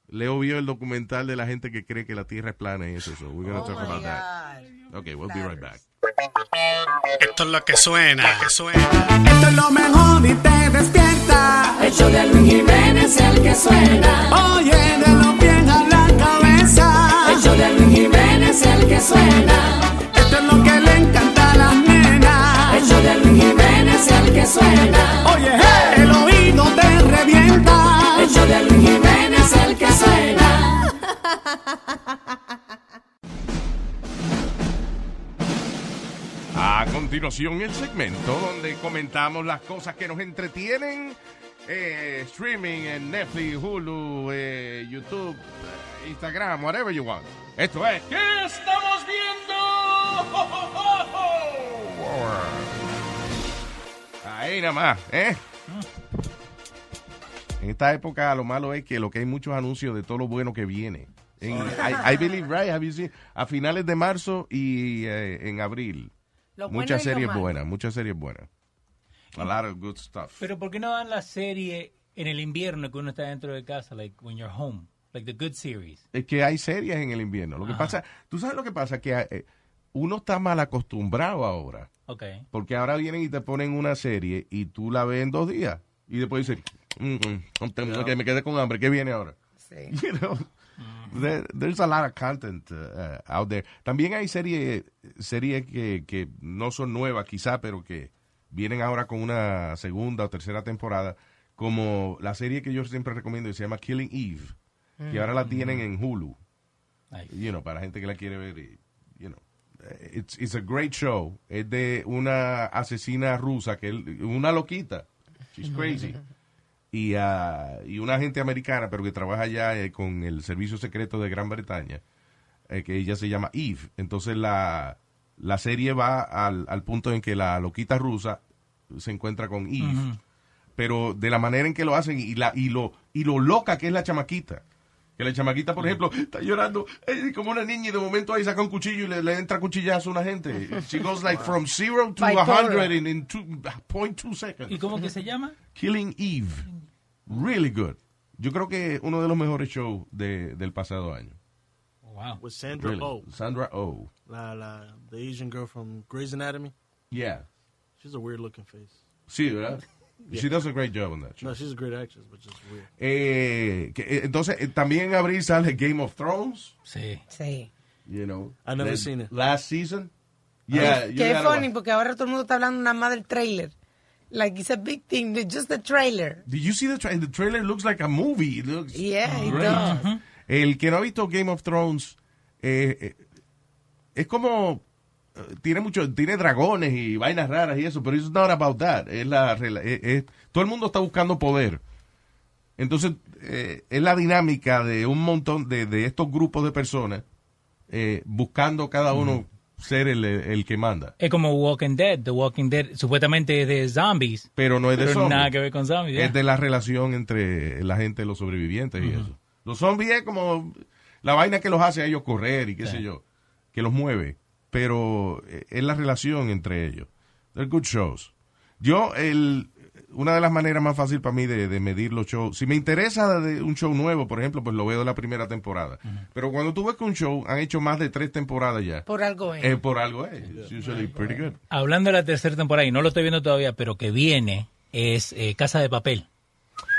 Leo vio el documental de la gente que cree que la Tierra es plana y eso. So we're gonna Oh talk about that. Okay, we'll be right back. Esto es lo que suena, que suena. Esto es lo mejor y te despierta. El show de Luis Jiménez es el que suena. Oye, de los es el que suena. Esto es lo que le encanta a las nenas. El show de Luis Jiménez es el que suena. Oye, hey, el oído te revienta. El show de Luis Jiménez es el que suena. A continuación, el segmento donde comentamos las cosas que nos entretienen. eh, streaming en Netflix, Hulu, eh, YouTube, Instagram, whatever you want. Esto es. ¿Qué estamos viendo? Ahí nada más, ¿eh? En esta época lo malo es que lo que hay muchos anuncios de todo lo bueno que viene. En, I, I believe right, have you seen? a finales de marzo y eh, en abril. Lo muchas series buenas, muchas series buenas. A lot of good stuff. Pero ¿por qué no dan la serie en el invierno que uno está dentro de casa, like when you're home? Like the good series. Es que hay series en el invierno. Lo que pasa, tú sabes lo que pasa, que eh, uno está mal acostumbrado ahora. Ok. Porque ahora vienen y te ponen una serie y tú la ves en dos días. Y después dices, "Mm, mm, que me quedé con hambre. ¿Qué viene ahora? You know, there- there's a lot of content uh, uh, out there. También hay series series que, que no son nuevas quizá, pero que vienen ahora con una segunda o tercera temporada, como la serie que yo siempre recomiendo que se llama Killing Eve, que ahora la tienen en Hulu. You know, para gente que la quiere ver, y, you know. It's, it's a great show. Es de una asesina rusa, que una loquita. She's crazy y, ah, y una agente americana, pero que trabaja ya eh, con el servicio secreto de Gran Bretaña, eh, que ella se llama Eve. Entonces la, la serie va al, al punto en que la loquita rusa se encuentra con Eve, pero de la manera en que lo hacen y, la, y, lo, y lo loca que es la chamaquita. Que la chamaquita, por ejemplo, está llorando eh, como una niña y de momento ahí saca un cuchillo y le, le entra cuchillazo a una gente. She goes like from zero to a hundred in, in two, point two seconds. ¿Y cómo que se llama? Killing Eve. Really good. Yo creo que uno de los mejores shows de, del pasado año. Wow. With Sandra Really. Oh. Sandra Oh. La, la, the Asian girl from Grey's Anatomy. Yeah. She's a weird looking face. Sí, ¿verdad? Yeah. She does a great job on that show. No, she's a great actress, but just weird. Eh, que, eh, entonces, eh, también en abril sale Game of Thrones. Sí. Sí. You know. I never seen it. Last season. Yeah. Qué gotta funny, porque ahora todo el mundo está hablando nada más del trailer. Like, it's a big thing, just the trailer. Did you see the trailer? The trailer looks like a movie. It looks Yeah, it does. El que no ha visto Game of Thrones eh, eh, es como tiene mucho tiene dragones y vainas raras y eso, pero it's not about that. Es la es- es- todo el mundo está buscando poder. Entonces eh, es la dinámica de un montón de, de estos grupos de personas eh, buscando cada uno ser el, el que manda. Es como Walking Dead. The Walking Dead supuestamente es de zombies. Pero no es de Pero zombies. nada que ver con zombies. Es de la relación entre la gente los sobrevivientes y eso. Los zombies es como la vaina que los hace a ellos correr y qué sé yo, que los mueve. Pero eh, es la relación entre ellos. They're good shows. Yo, el, una de las maneras más fácil para mí de, de medir los shows, si me interesa de un show nuevo, por ejemplo, pues lo veo de la primera temporada. Pero cuando tú ves que un show han hecho más de tres temporadas ya, Por algo es. eh, por algo es. It's usually pretty good. Hablando de la tercera temporada, y no lo estoy viendo todavía, pero que viene, es eh, Casa de Papel.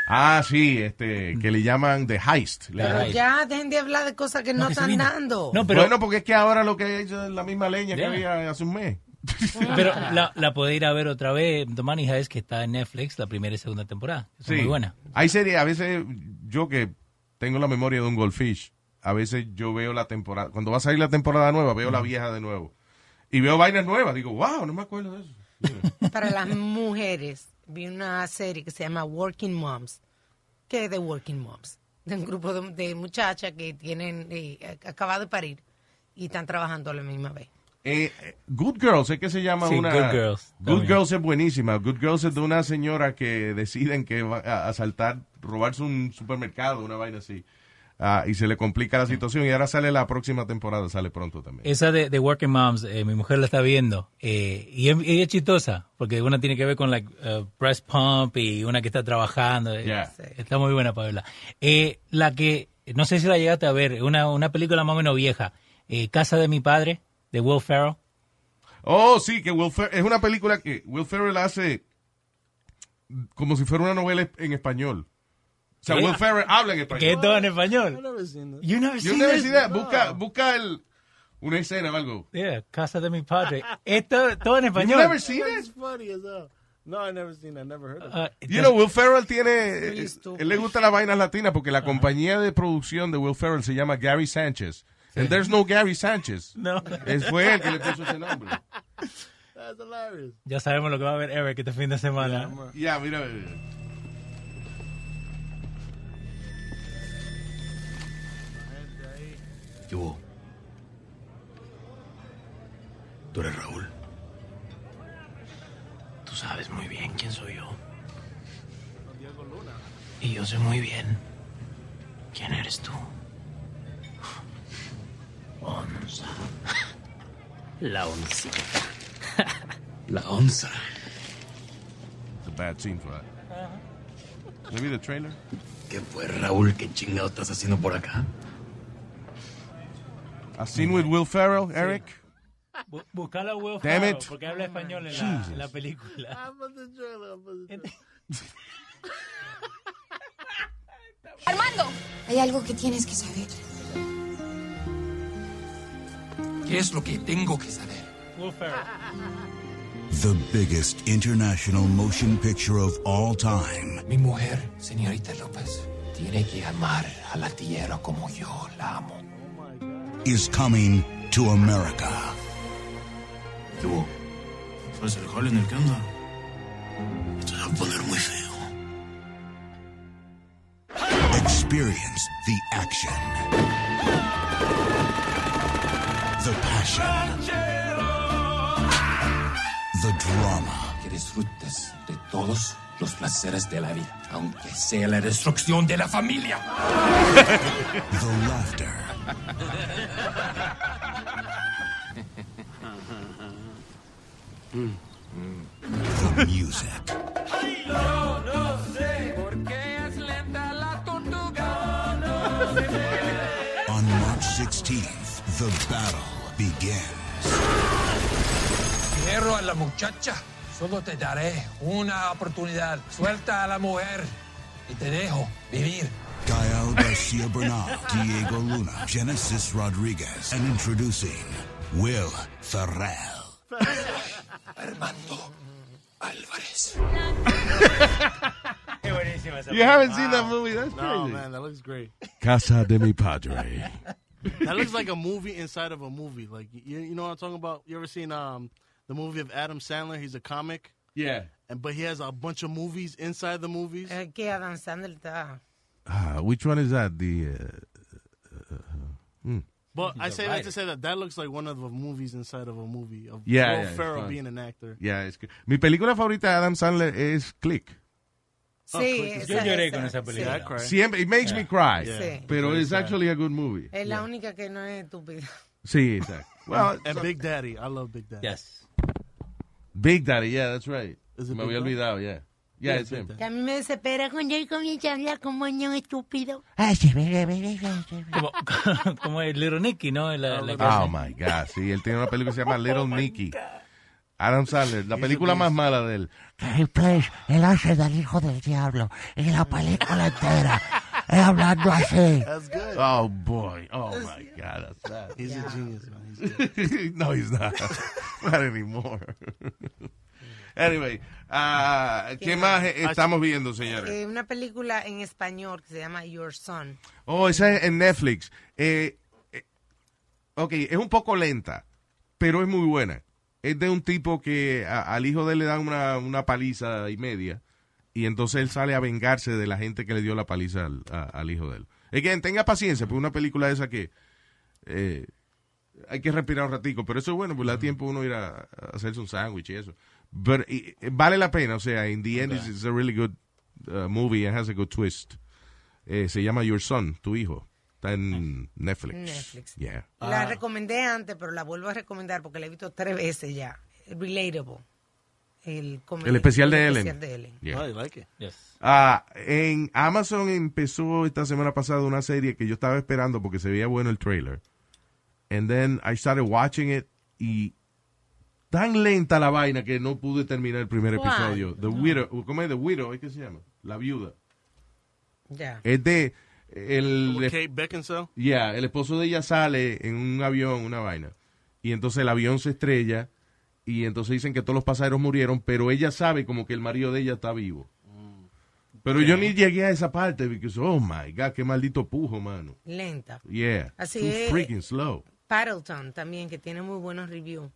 Ah, sí, este, que le llaman The Heist. Pero ya dejen de hablar de cosas que no, están dando. No, pero- Bueno, porque es que ahora lo que hay es la misma leña Yeah. que había hace un mes. Pero la, la puede ir a ver otra vez. Tomás hija es que está en Netflix la primera y segunda temporada. Es muy buena. Hay series, a veces yo que tengo la memoria de un goldfish, a veces yo veo la temporada, cuando va a salir la temporada nueva, veo la vieja de nuevo. Y veo vainas nuevas, digo, wow, no me acuerdo de eso. Para las mujeres, vi una serie que se llama Working Moms. ¿Qué es de Working Moms? De un grupo de, de muchachas que tienen eh, acabado de parir y están trabajando a la misma vez. Eh, eh, Good Girls, es que se llama Sí, una... Good Girls, Good también. Girls es buenísima. Good Girls es de una señora que deciden que va a asaltar, robarse un supermercado, una vaina así. Ah, y se le complica la situación y ahora sale la próxima temporada, sale pronto también. Esa de, de Working Moms, eh, mi mujer la está viendo. eh, y es, y es chistosa, porque una tiene que ver con la breast pump y una que está trabajando. eh, Yeah. Está muy buena para verla. Eh, la que, no sé si la llegaste a ver, una, una película más o menos vieja, eh, Casa de mi padre, de Will Ferrell. Oh, sí, que Will Fer- es una película que Will Ferrell hace como si fuera una novela en español. O sea, ¿Qué? Will Ferrell habla en español. Que es todo en español. never seen that. You never Yo seen never seen that. Busca, busca el, una escena o algo. Yeah, Casa de mi padre. Esto todo en español. You never seen It's funny as hell. No, I never seen that. Never heard of Ah, it. You know, Will Ferrell tiene, él le gusta las vainas latinas porque la compañía de producción de Will Ferrell se llama Gary Sánchez. And there's no Gary Sánchez. No. Es fue él que le puso ese nombre. That's hilarious. Ya sabemos lo que va a ver Eric este fin de semana. Ya, mira. mira. ¿Qué hubo? ¿Tú eres Raúl? Tú sabes muy bien quién soy yo. Y yo sé muy bien quién eres tú. Onza. La oncita. La onza. It's a bad scene for that. Maybe the trailer. ¿Qué fue, Raúl? ¿Qué chingado estás haciendo por acá? A scene with Will Ferrell, Eric. Bu- Buscala a Will Damn Ferrell, it. porque habla español en la, Jesus. en la película. Armando. Hay algo que tienes que saber. ¿Qué es lo que tengo que saber? Will Ferrell. The biggest international motion picture of all time Mi mujer, señorita López, tiene que amar a la tierra como yo la amo. Is coming to America. ¿Qué hubo? ¿Sabes el jale en el que anda? Esto se va a poner muy feo. Experience the action, the passion, the drama, Que disfrutes de todos los placeres de la vida, aunque sea la destrucción de la familia. the laughter, the music. On March 16th, the battle begins. Quiero a la muchacha. Solo te daré una oportunidad. Suelta a la mujer y te dejo vivir. Gael Garcia Bernal, Diego Luna, Genesis Rodriguez, and introducing Will Ferrell. Armando Álvarez. Qué buenísima esa You haven't seen that movie? That's No, crazy. man, that looks great. Casa de mi padre. that looks like a movie inside of a movie. Like you, you know what I'm talking about? You ever seen um the movie of Adam Sandler? He's a comic. Yeah. And but he has a bunch of movies inside the movies. Es que Adam Sandler está... Ah, which one is that? The. Uh, uh, hmm. But He's I a say that writer. to say that that looks like one of the movies inside of a movie of Yeah, Will yeah, it's Ferrell being an actor. Yeah, es que- mi película favorita de Adam Sandler es Click. Oh, Sí, Click is esa- Yo lloré esa- con esa sí. película. Yeah, I cried. Siempre, it makes me cry. Sí. Pero Very it's sad. actually a good movie. Es la única que no es estúpida. Sí, exacto. Well, and Big Daddy, I love Big Daddy. Yes. Big Daddy, yeah, that's right. Is it Me Big había Daddy? olvidado, yeah. Yeah, Yeah, it's him. Que a mí me desespera cuando él comienza a hablar como niño estúpido. Como, como el Little Nicky, ¿no? La, la Oh my God, sí, él tiene una película que se llama Little Nicky. Adam Sandler, la película más mala de él. Él, pues, él hace del hijo del diablo en la película entera. Él hablando así. That's good. Oh boy, oh my God, that's sad. He's a genius, man. He's no, he's not. not anymore. Anyway, ah, ¿qué más eh, estamos viendo, señores? Eh, una película en español que se llama Your Son. Oh, esa es en Netflix. Eh, eh, ok, es un poco lenta, pero es muy buena. Es de un tipo que a- al hijo de él le dan una, una paliza y media, y entonces él sale a vengarse de la gente que le dio la paliza al, a- al hijo de él. Es que tenga paciencia, porque una película esa que eh, hay que respirar un ratico, pero eso es bueno, pues le da tiempo uno ir a, a hacerse un sándwich y eso. Pero y- y vale la pena, o sea, in the end it's, it's a really good uh, movie and has a good twist. Eh, se llama Your Son, tu hijo. Está en Netflix. Netflix. Yeah. La recomendé antes, pero la vuelvo a recomendar porque la he visto tres veces ya. Relatable. El, El especial de el Ellen. especial de Ellen. Yeah. Oh, you like it? Yes. Ah, en Amazon empezó esta semana pasada una serie que yo estaba esperando porque se veía bueno el trailer. And then I started watching it y tan lenta la vaina que no pude terminar el primer ¿Cuál? episodio. The Widow, ¿cómo es The Widow? ¿Es que se llama? La viuda. Ya. Es de el Kate Beckinsale. Ya, el esposo de ella sale en un avión, una vaina. Y entonces el avión se estrella y entonces dicen que todos los pasajeros murieron, pero ella sabe como que el marido de ella está vivo. Pero yo ni llegué a esa parte porque, oh my God, qué maldito pujo, mano. Lenta. Yeah, Así too es. freaking slow. Paddleton también, que tiene muy buenos reviews.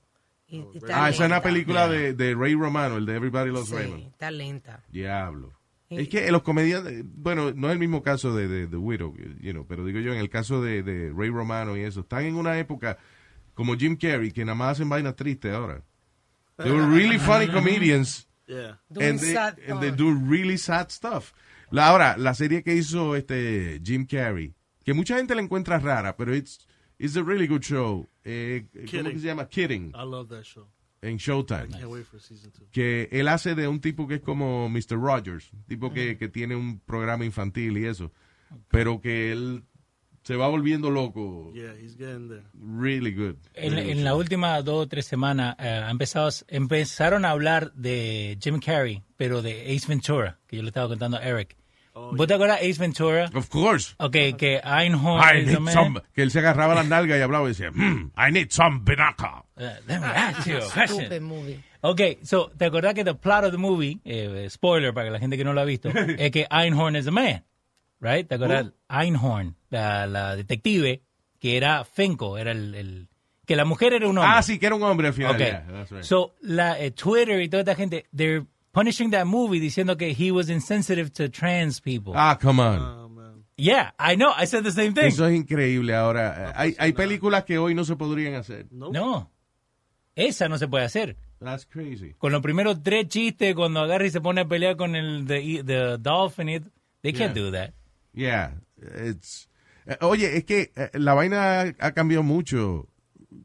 Y, y está Ah, esa es una película de, de Ray Romano, el de Everybody Loves Sí, Raymond. está lenta. Diablo. Y- Es que los comediantes, bueno, no es el mismo caso de, de, de Widow, you know, pero digo yo, en el caso de, de Ray Romano y eso, están en una época como Jim Carrey, que nada más hacen vainas tristes ahora. They were really funny comedians. Yeah. And they, and they do really sad stuff. La, ahora, la serie que hizo este Jim Carrey, que mucha gente la encuentra rara, pero it's, it's a really good show. Eh, ¿Cómo Kidding. que se llama? Kidding. I love that show. en Showtime. Can't wait for season two. Que él hace de un tipo que es como Mr. Rogers, un tipo que, que tiene un programa infantil y eso, pero que él se va volviendo loco. Yeah, he's getting there. Really good. En, Really en good. la última dos o tres semanas eh, ha empezado, empezaron a hablar de Jim Carrey, pero de Ace Ventura, que yo le estaba contando a Eric. ¿Vos te acuerdas de Ace Ventura? Of course. Ok, que Einhorn I need some- que él se agarraba las nalgas y hablaba y decía, "Hmm, I need some binaca. Uh, let me ask you a question. Stupid movie. Ok, so, ¿te acordás que the plot of the movie, eh, spoiler para la gente que no lo ha visto, es que Einhorn is a man, right? ¿Te acordás? Einhorn, la, la detective, que era Finko, era el, el- que la mujer era un hombre. Ah, sí, que era un hombre al final. Ok. yeah, that's right. So, la, eh, Twitter y toda esta gente, they're punishing that movie diciendo que he was insensitive to trans people. ah, come on. Yeah, I know, I said the same thing. Eso es increíble. Ahora, eh, hay, hay películas que hoy no se podrían hacer. No. Esa no se puede hacer. That's crazy. Con los primeros tres chistes, cuando agarra y se pone a pelear con el the, the dolphin, it- they can't Yeah. do that. Yeah, it's, eh, oye, es que eh, la vaina ha, ha cambiado mucho,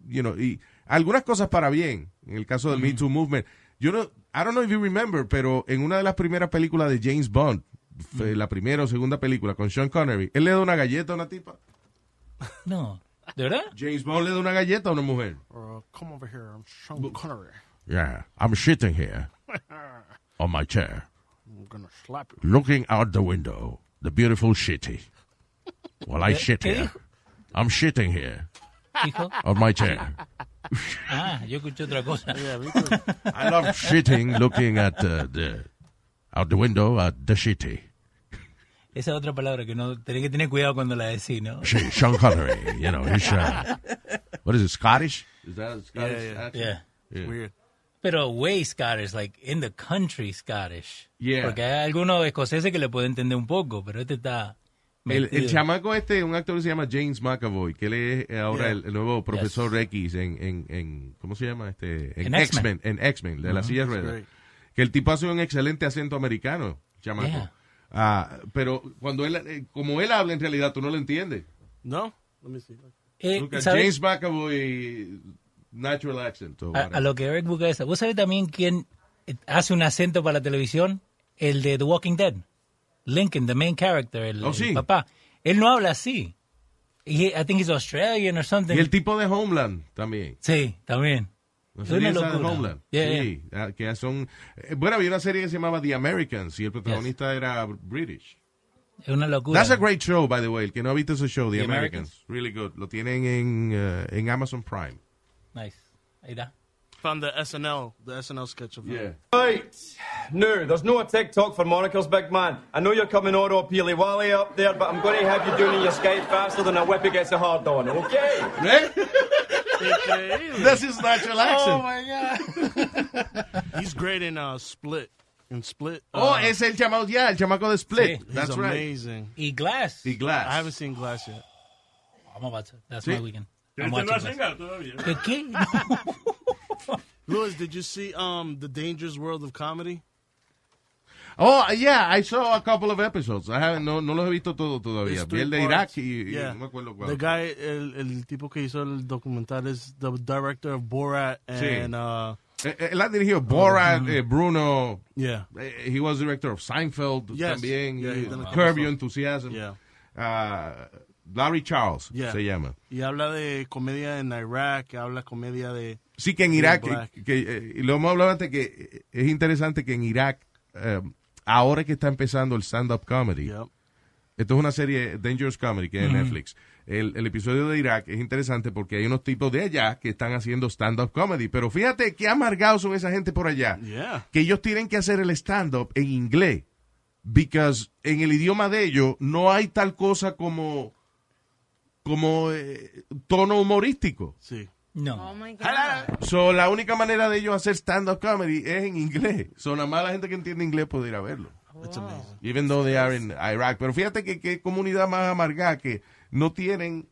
you know, y algunas cosas para bien. En el caso del Me Too Movement, yo no, I don't know if you remember, pero en una de las primeras películas de James Bond, fue la primera o segunda película con Sean Connery, él le da una galleta a una tipa. No, ¿de verdad? James Bond le da una galleta a una mujer. Uh, come over here. I'm Sean Connery. Yeah, I'm sitting here on my chair, I'm gonna slap you. looking out the window, the beautiful city. While I ¿Qué- sit qué here? I'm sitting here on my chair. Ah, yo escuché otra cosa. I love sitting, looking at uh, the out the window at the city. Esa es otra palabra que no tenés que tener cuidado cuando la decís, ¿no? She- Sean Connery, you know, he's uh, what is it, Scottish? Is that Scottish Yeah? Yeah. Weird. Pero way Scottish, like in the country Scottish. Yeah. Porque hay algunos escoceses que le pueden entender un poco, pero este está. El, chamaco este, un actor que se llama James McAvoy, que él es eh, ahora Yeah. el, el nuevo profesor X en, en, en, ¿cómo se llama? este En En X-Men. En X-Men, de la Ujú. silla de That's ruedas. great. Que el tipo hace un excelente acento americano, chamaco. Yeah. Ah, pero cuando él, eh, como él habla en realidad, tú no lo entiendes. No? Let me see. Eh. James McAvoy, natural accent. A, lo que Eric busca esa. ¿Vos sabés también quién hace un acento para la televisión? El de The Walking Dead. Lincoln, the main character, el, Oh, el sí. papá. Él no habla así. He- I think he's Australian or something. Y el tipo de Homeland también. Sí, también. Serie una esa de locura. Homeland. Yeah, sí, ah, que son... eh, bueno, había una serie que se llamaba The Americans y el protagonista era British. Es una locura. That's a great show, by the way. El que no ha visto ese show, The, The Americans. Really good. Lo tienen en, uh, en Amazon Prime. Nice. Ahí está. Found the SNL, the SNL sketch of Yeah. Right. No, there's no TikTok for Monocle's big man. I know you're coming auto peely wally up there, but I'm going to have you doing your skate faster than a whippy gets a hard on, okay? Right? That's his natural accent. Oh my god. He's great in uh, Split. In Split. Oh, uh, es el chamaco, ya, el chamaco de Split. He's That's right. amazing. Y Glass. Y Glass. I haven't seen Glass yet. I'm about to. That's Sí. my weekend. I'm Este watching no ha llegado todavía. ¿Qué? qué? Louis, did you see um the Dangerous World of Comedy? Oh, yeah, I saw a couple of episodes. I haven't, no, no los he visto todo todavía. It's Vi el de Irak parts. y, y no me acuerdo cuál. The guy, el, el tipo que hizo el documental es the director of Borat Sí. and uh, Eh, Él ha dirigido Borat, Mhm. eh, Bruno. Yeah. Eh, he was director of Seinfeld Yes. también. Yeah, y he's done a couple Curb. Your Enthusiasm. Yeah. Ah, Larry Charles Yeah. se llama. Y habla de comedia en Irak, habla comedia de... Sí, que en Irak, que, que, eh, y lo hemos hablado antes, que eh, es interesante que en Irak, eh, ahora que está empezando el stand-up comedy, esto es una serie Dangerous Comedy que es en Ujú. Netflix. El, el episodio de Irak es interesante porque hay unos tipos de allá que están haciendo stand-up comedy. Pero fíjate qué amargados son esa gente por allá. Yeah. Que ellos tienen que hacer el stand-up en inglés. Because en el idioma de ellos no hay tal cosa como, como eh, tono humorístico. Sí. No. Oh my God. So, la única manera de ellos hacer stand-up comedy es en inglés. So, nada más la gente que entiende inglés puede ir a verlo. It's amazing. Even though they are in Iraq. Pero fíjate que qué comunidad más amargada que no tienen,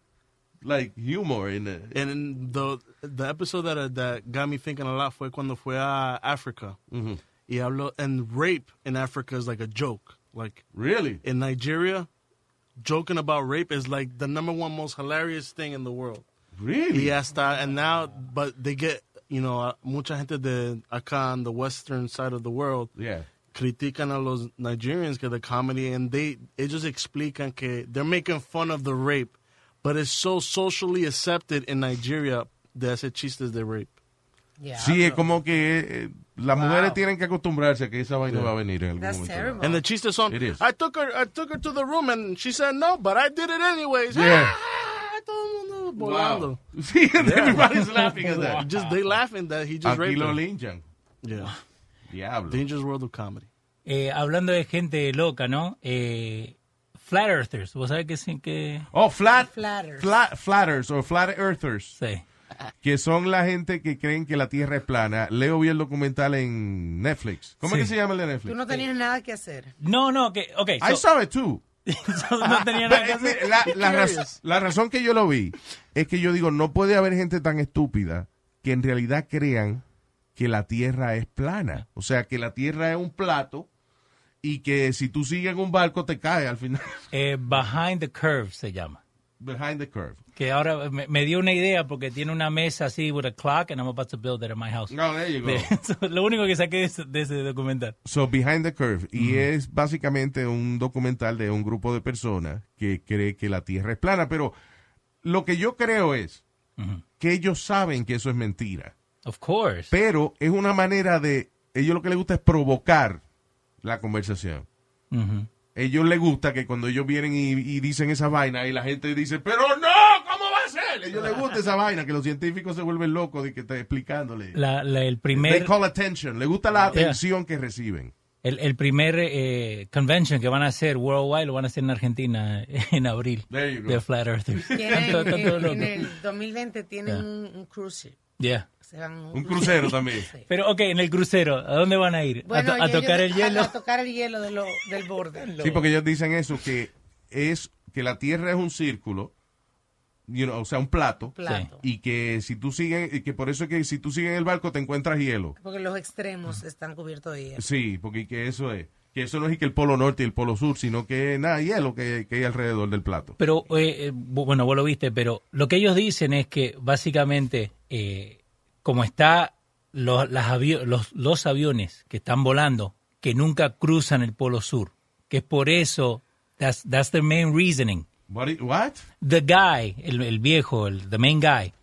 like, humor. In, uh, And the, the episode that, uh, that got me thinking a lot fue cuando fue a Africa. Mhm. Y habló, and rape in Africa is like a joke. Like, really? In Nigeria, joking about rape is like the number one most hilarious thing in the world. Really? Y hasta, and now, but they get you know, uh, mucha gente de acá on the western side of the world Yeah. critican a los Nigerians que the comedy and they ellos explican que they're making fun of the rape, but it's so socially accepted in Nigeria de hacer chistes de rape. Sí, es como que eh, las mujeres tienen que acostumbrarse a que esa vaina Yeah. va a venir en algún That's momento. terrible. And the chistes son. I took her, I took her to the room and she said no, but I did it anyways. Yeah. Ah, todo el mundo volando. Sí, everybody's laughing at that. Just they laughing that he just Aquí raped lo her. linchan. Yeah. Diablo. Dangerous world of comedy. Eh, hablando de gente loca, ¿no? Eh, flat Earthers. ¿Vos sabés qué es? Que... Oh, flat, Flatters. flat, flatters o flat earthers. Sí. Que son la gente que creen que la Tierra es plana. Leo vi el documental en Netflix. ¿Cómo es que se llama el de Netflix? Tú no tenías nada que hacer. No, no, que, ok. I so- saw it too. no tenía nada que hacer. La, la raz- la razón que yo lo vi es que yo digo, no puede haber gente tan estúpida que en realidad crean que la Tierra es plana. O sea, que la Tierra es un plato y que si tú sigues en un barco te cae al final. Eh, Behind the Curve se llama. Behind the curve. Que ahora me, me dio una idea porque tiene una mesa así with a clock and I'm about to build it in my house. No, there you go. De- so, lo único que saqué de ese, de ese documental. So, Behind the Curve. Y es básicamente un documental de un grupo de personas que cree que la Tierra es plana. Pero lo que yo creo es que ellos saben que eso es mentira. Of course. Pero es una manera de... Ellos lo que les gusta es provocar la conversación. Ujú. Ellos les gusta que cuando ellos vienen y, y dicen esa vaina y la gente dice, pero no, ¿cómo va a ellos les gusta esa vaina, que los científicos se vuelven locos de que está explicándole. La- la- el They primer, call attention. Les gusta la Yeah. atención que reciben. el, el primer eh, convention que van a hacer worldwide lo van a hacer en Argentina en abril. There you go. De Flat Earthers. Todo- todo en, en el 2020 tienen Yeah. un, un cruise ship. Yeah. Un crucero también. Pero, ok, en el crucero, ¿a dónde van a ir? Bueno, ¿A, to- a ellos- tocar el a- hielo? A, tocar el hielo de lo- del borde. Sí, porque ellos dicen eso, que es que la Tierra es un círculo, you know, o sea, un plato, Plato. y que si tú sigues, y que por eso es que si tú sigues en el barco te encuentras hielo. Porque los extremos están cubiertos de hielo. Sí, porque que eso es, que eso no es que el polo norte y el polo sur, sino que nada, hielo que, que hay alrededor del plato. Pero, eh, eh, bu- bueno, vos lo viste, pero lo que ellos dicen es que básicamente, eh, como está los, las avio- los, los aviones que están volando, que nunca cruzan el polo sur, que es por eso, that's, that's the main reasoning. What? The guy, el, el viejo, el the main guy,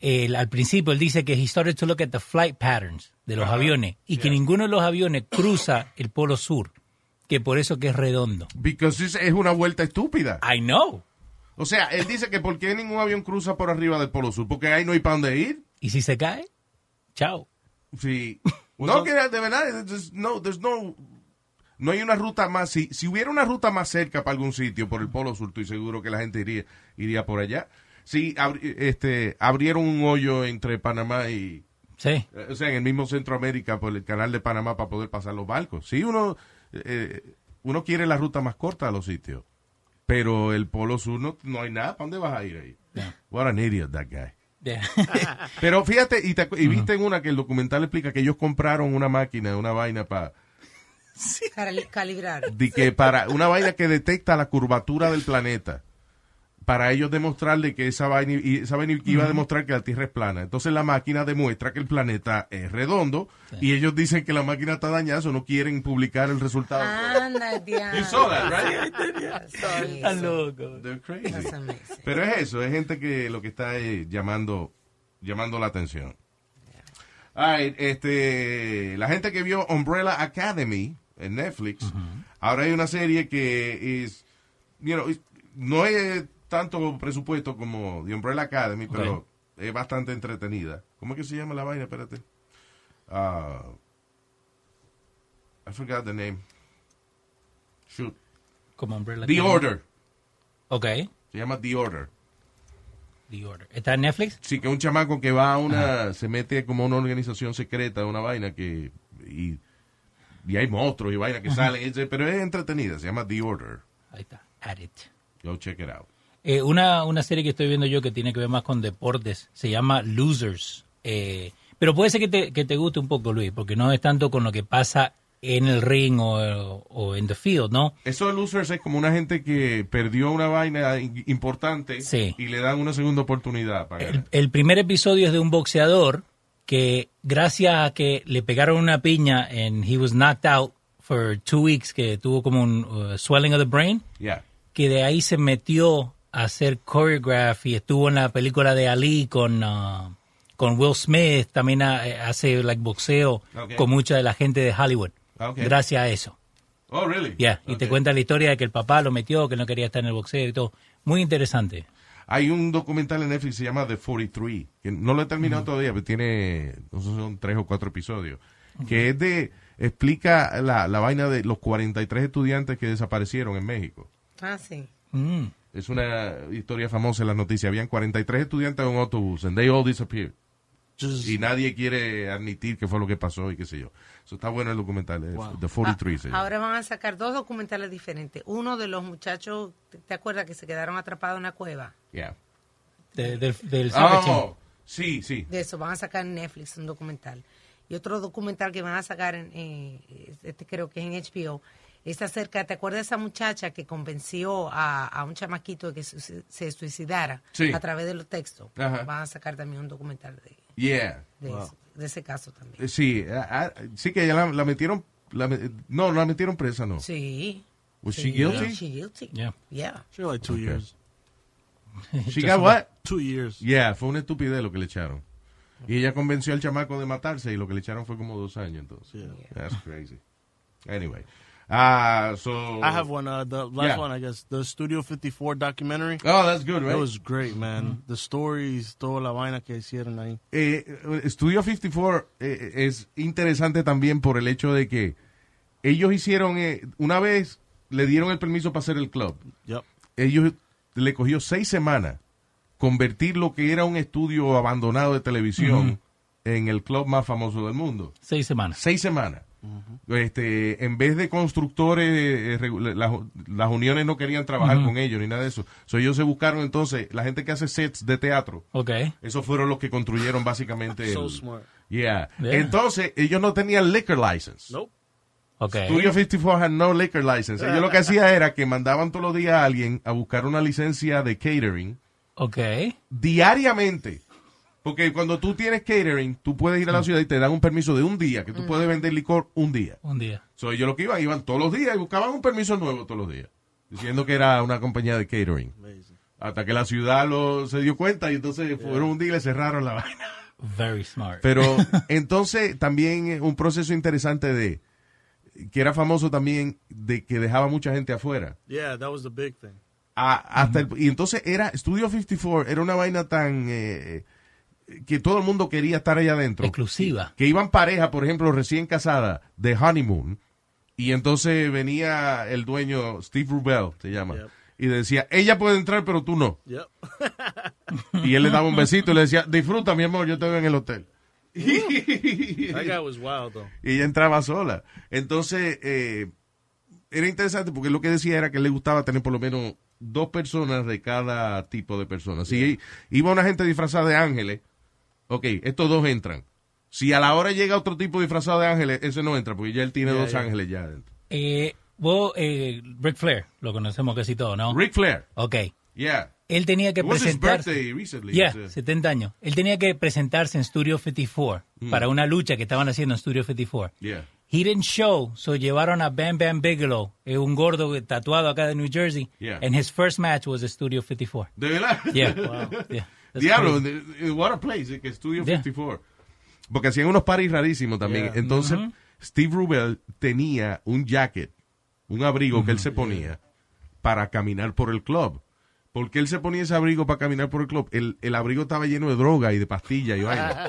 el- al principio él dice que he started to look at the flight patterns de los aviones y que ninguno de los aviones cruza el polo sur, que por eso que es redondo. Because es, una vuelta estúpida. I know. O sea, él dice que ¿por qué ningún avión cruza por arriba del polo sur? Porque ahí no hay para dónde ir. ¿Y si se cae? Chao. Sí. No, que de verdad, there's no, there's no, no hay una ruta más. Si, si hubiera una ruta más cerca para algún sitio por el Polo Sur, estoy seguro que la gente iría, iría por allá. Si abri- este, abrieron un hoyo entre Panamá y. Sí. eh, O sea, en el mismo Centroamérica, por el canal de Panamá para poder pasar los barcos. Sí, uno, eh, uno quiere la ruta más corta a los sitios. Pero el Polo Sur no, no hay nada. ¿Para dónde vas a ir ahí? What an idiot that guy. Yeah. Pero fíjate, y, te y viste en una que el documental explica que ellos compraron una máquina, una vaina para Cali- calibrar. que para una vaina que detecta la curvatura del planeta. Para ellos demostrarle que esa vaina, y esa vaina que iba a demostrar que la Tierra es plana. Entonces la máquina demuestra que el planeta es redondo y ellos dicen que la máquina está dañada, o no quieren publicar el resultado. Anda. You saw that, right? Sí, Están sí. locos. They're crazy. Pero es eso, es gente que lo que está es llamando, llamando la atención. All right, este, la gente que vio Umbrella Academy en Netflix, ahora hay una serie que es, you know, no es tanto presupuesto como The Umbrella Academy, pero es bastante entretenida. ¿Cómo es que se llama la vaina? Espérate. Ah, I forgot the name. Shoot. Como Umbrella The Academy. Order. Ok. Se llama The Order. The Order. ¿Está en Netflix? Sí, que un chamaco que va a una, se mete como a una organización secreta, una vaina que, y, y hay monstruos y vainas que salen, pero es entretenida, se llama The Order. Ahí está. Add it. Go check it out. Eh, una, una serie que estoy viendo yo que tiene que ver más con deportes se llama Losers. Eh, pero puede ser que te, que te guste un poco, Luis, porque no es tanto con lo que pasa en el ring o, en the field, ¿no? Eso de losers es como una gente que perdió una vaina in- importante Sí. y le dan una segunda oportunidad para ganar. El primer episodio es de un boxeador que gracias a que le pegaron una piña and he was knocked out for two weeks, que tuvo como un uh, swelling of the brain, Yeah. que de ahí se metió a hacer choreograph y estuvo en la película de Ali con, uh, con Will Smith, también uh, hace like boxeo Okay. con mucha de la gente de Hollywood. Okay. Gracias a eso. Oh, really? Yeah, y te cuenta la historia de que el papá lo metió, que no quería estar en el boxeo y todo. Muy interesante. Hay un documental en Netflix que se llama The 43, que no lo he terminado todavía, pero tiene, no sé, son tres o cuatro episodios, que es de, explica la, la vaina de los 43 estudiantes que desaparecieron en México. Ah, sí. Mm. Es una historia famosa en las noticias. Habían 43 estudiantes en un autobús, and they all disappeared. y nadie quiere admitir qué fue lo que pasó y qué sé yo. Eso está bueno el documental, eh, The 43. se llama. Ahora van a sacar dos documentales diferentes. Uno de los muchachos, ¿te- ¿te acuerdas que se quedaron atrapados en una cueva? Yeah. De- del, del Oh, sí, sí. De eso, van a sacar en Netflix un documental. Y otro documental que van a sacar, en, eh, este creo que es en HBO, es acerca, ¿te acuerdas de esa muchacha que convenció a, a un chamaquito de que su- se suicidara Sí. a través de los textos? Ajá. Van a sacar también un documental de, Yeah. de, Wow. eso- de ese caso también. Eh, Sí, ah, ah, sí que ya la, la metieron, la no, la metieron presa, no. Sí. Was she Sí, guilty? She guilty. Yeah. Yeah. She like two Okay. years. She got what? Two years. Yeah, fue una estupidez lo que le echaron. Y ella convenció al chamaco de matarse y lo que le echaron fue como dos años entonces. That's crazy. Anyway. Ah, so I have one. Uh, the last Yeah. one, I guess, the Studio 54 documentary. Oh, that's good, right? It was great, man. The stories, toda la vaina que hicieron ahí. Eh, Studio 54 eh, es interesante también por el hecho de que ellos hicieron, eh, una vez le dieron el permiso para hacer el club. Yep. Ellos le cogió seis semanas convertir lo que era un estudio abandonado de televisión en el club más famoso del mundo. Seis semanas. Seis semanas. Este, en vez de constructores, eh, regu- las, las uniones no querían trabajar con ellos ni nada de eso. So, ellos se buscaron entonces, la gente que hace sets de teatro, Ok. esos fueron los que construyeron básicamente. So el- smart. Yeah. Yeah. Entonces, ellos no tenían liquor license. Nope. Ok. Studio 54 had no liquor license. Ellos lo que hacían era que mandaban todos los días a alguien a buscar una licencia de catering Ok. diariamente. Porque cuando tú tienes catering, tú puedes ir a la ciudad y te dan un permiso de un día, que tú puedes vender licor un día. Un día. So, ellos lo que iban, iban todos los días y buscaban un permiso nuevo todos los días. Diciendo que era una compañía de catering. Hasta que la ciudad lo, se dio cuenta y entonces fueron un día y le cerraron la vaina. Very smart. Pero entonces también un proceso interesante de que era famoso también de que dejaba mucha gente afuera. Yeah, that was the big thing. A- hasta el- y entonces era Studio 54 era una vaina tan eh, que todo el mundo quería estar allá adentro. Exclusiva. Que iban pareja, por ejemplo, recién casada de honeymoon y entonces venía el dueño Steve Rubel se llama Yep. y decía ella puede entrar pero tú no Yep. y él le daba un besito y le decía disfruta mi amor yo te veo en el hotel that guy was wild, though. y ella entraba sola. Entonces, eh, era interesante porque lo que decía era que le gustaba tener por lo menos dos personas de cada tipo de persona. Si iba una gente disfrazada de ángeles, ok, estos dos entran. Si a la hora llega otro tipo disfrazado de ángeles, ese no entra porque ya él tiene Yeah, dos yeah. ángeles ya adentro. Eh, vos, eh, Ric Flair, lo conocemos casi todo, ¿no? Ric Flair. Ok. Yeah. Él tenía que It presentarse. recently. Yeah, It's, uh, 70 años. Él tenía que presentarse en Studio 54 Mm. para una lucha que estaban haciendo en Studio 54. Yeah. He didn't show, so llevaron a Bam Bam Bigelow, eh, un gordo tatuado acá de New Jersey, Yeah. and his first match was at Studio 54. ¿De verdad? Yeah. Wow. Yeah. Diablo, what a place, eh, que Studio Yeah. 54. Porque hacían unos paris rarísimos también. Yeah. Entonces, Ujú. Steve Rubel tenía un jacket, un abrigo que él se ponía para caminar por el club. ¿Por qué él se ponía ese abrigo para caminar por el club? El, el abrigo estaba lleno de droga y de pastillas y vaina.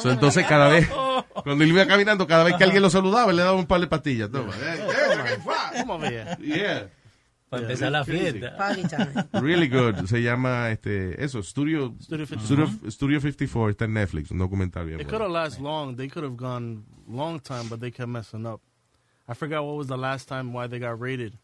So, entonces, cada vez, cuando él iba caminando, cada vez que alguien lo saludaba, él le daba un par de pastillas. Toma. Eh, here. yeah. Para empezar la crazy. fiesta. Party time. Really good. Se llama este eso, Studio Studio 54. Studio, Studio 54 está en Netflix, un documental bien It could have lasted long. They could have gone long time, but they kept messing up. I forgot what was the last time why they got rated.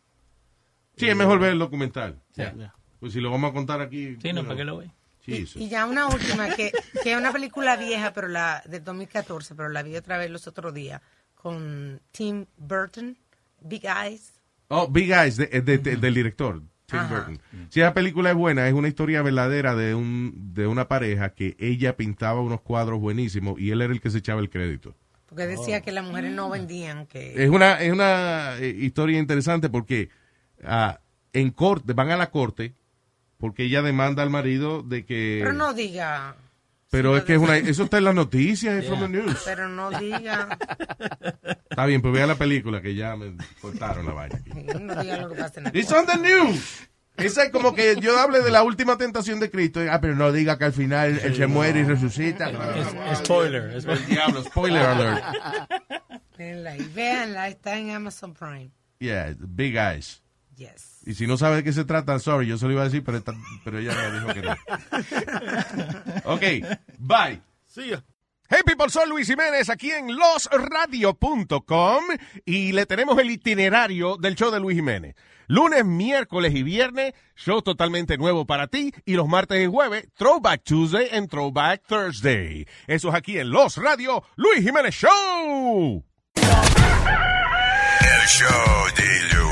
Sí, es mejor ver el documental. Yeah. Yeah. Pues si lo vamos a contar aquí. Sí, no. ¿para qué lo ve? Jesus. Y ya una última, que, que es una película vieja, pero la del 2014, pero la vi otra vez los otros días, con Tim Burton, Big Eyes. Oh, Big Eyes, de- de- de- del director. Tim Ajá. Burton. Si esa película es buena, es una historia verdadera de un de una pareja que ella pintaba unos cuadros buenísimos y él era el que se echaba el crédito. Porque decía que las mujeres no vendían, que... Es una es una eh, historia interesante porque ah, en corte van a la corte porque ella demanda al marido de que Pero no diga... pero es que es una eso está en las noticias es from the news. Pero no diga... Está bien, pues vea la película que ya me cortaron la vaina. aquí. No diga lo que pasa en la It's on the news. Esa es como que yo hable de la última tentación de Cristo. Ah, pero no diga que al final él se muere y resucita. Es- spoiler. es- El diablo, spoiler alert. Ahí, véanla, está en Amazon Prime. Yeah, Big Eyes. Yes. Y si no sabe de qué se trata, sorry, yo se lo iba a decir, pero, esta- pero ella me dijo que no. Ok, bye. See ya. Hey people, soy Luis Jiménez aquí en losradio.com y le tenemos el itinerario del show de Luis Jiménez. Lunes, miércoles y viernes, show totalmente nuevo para ti y los martes y jueves, Throwback Tuesday and Throwback Thursday. Eso es aquí en Los Radio, Luis Jiménez Show. El show de Luis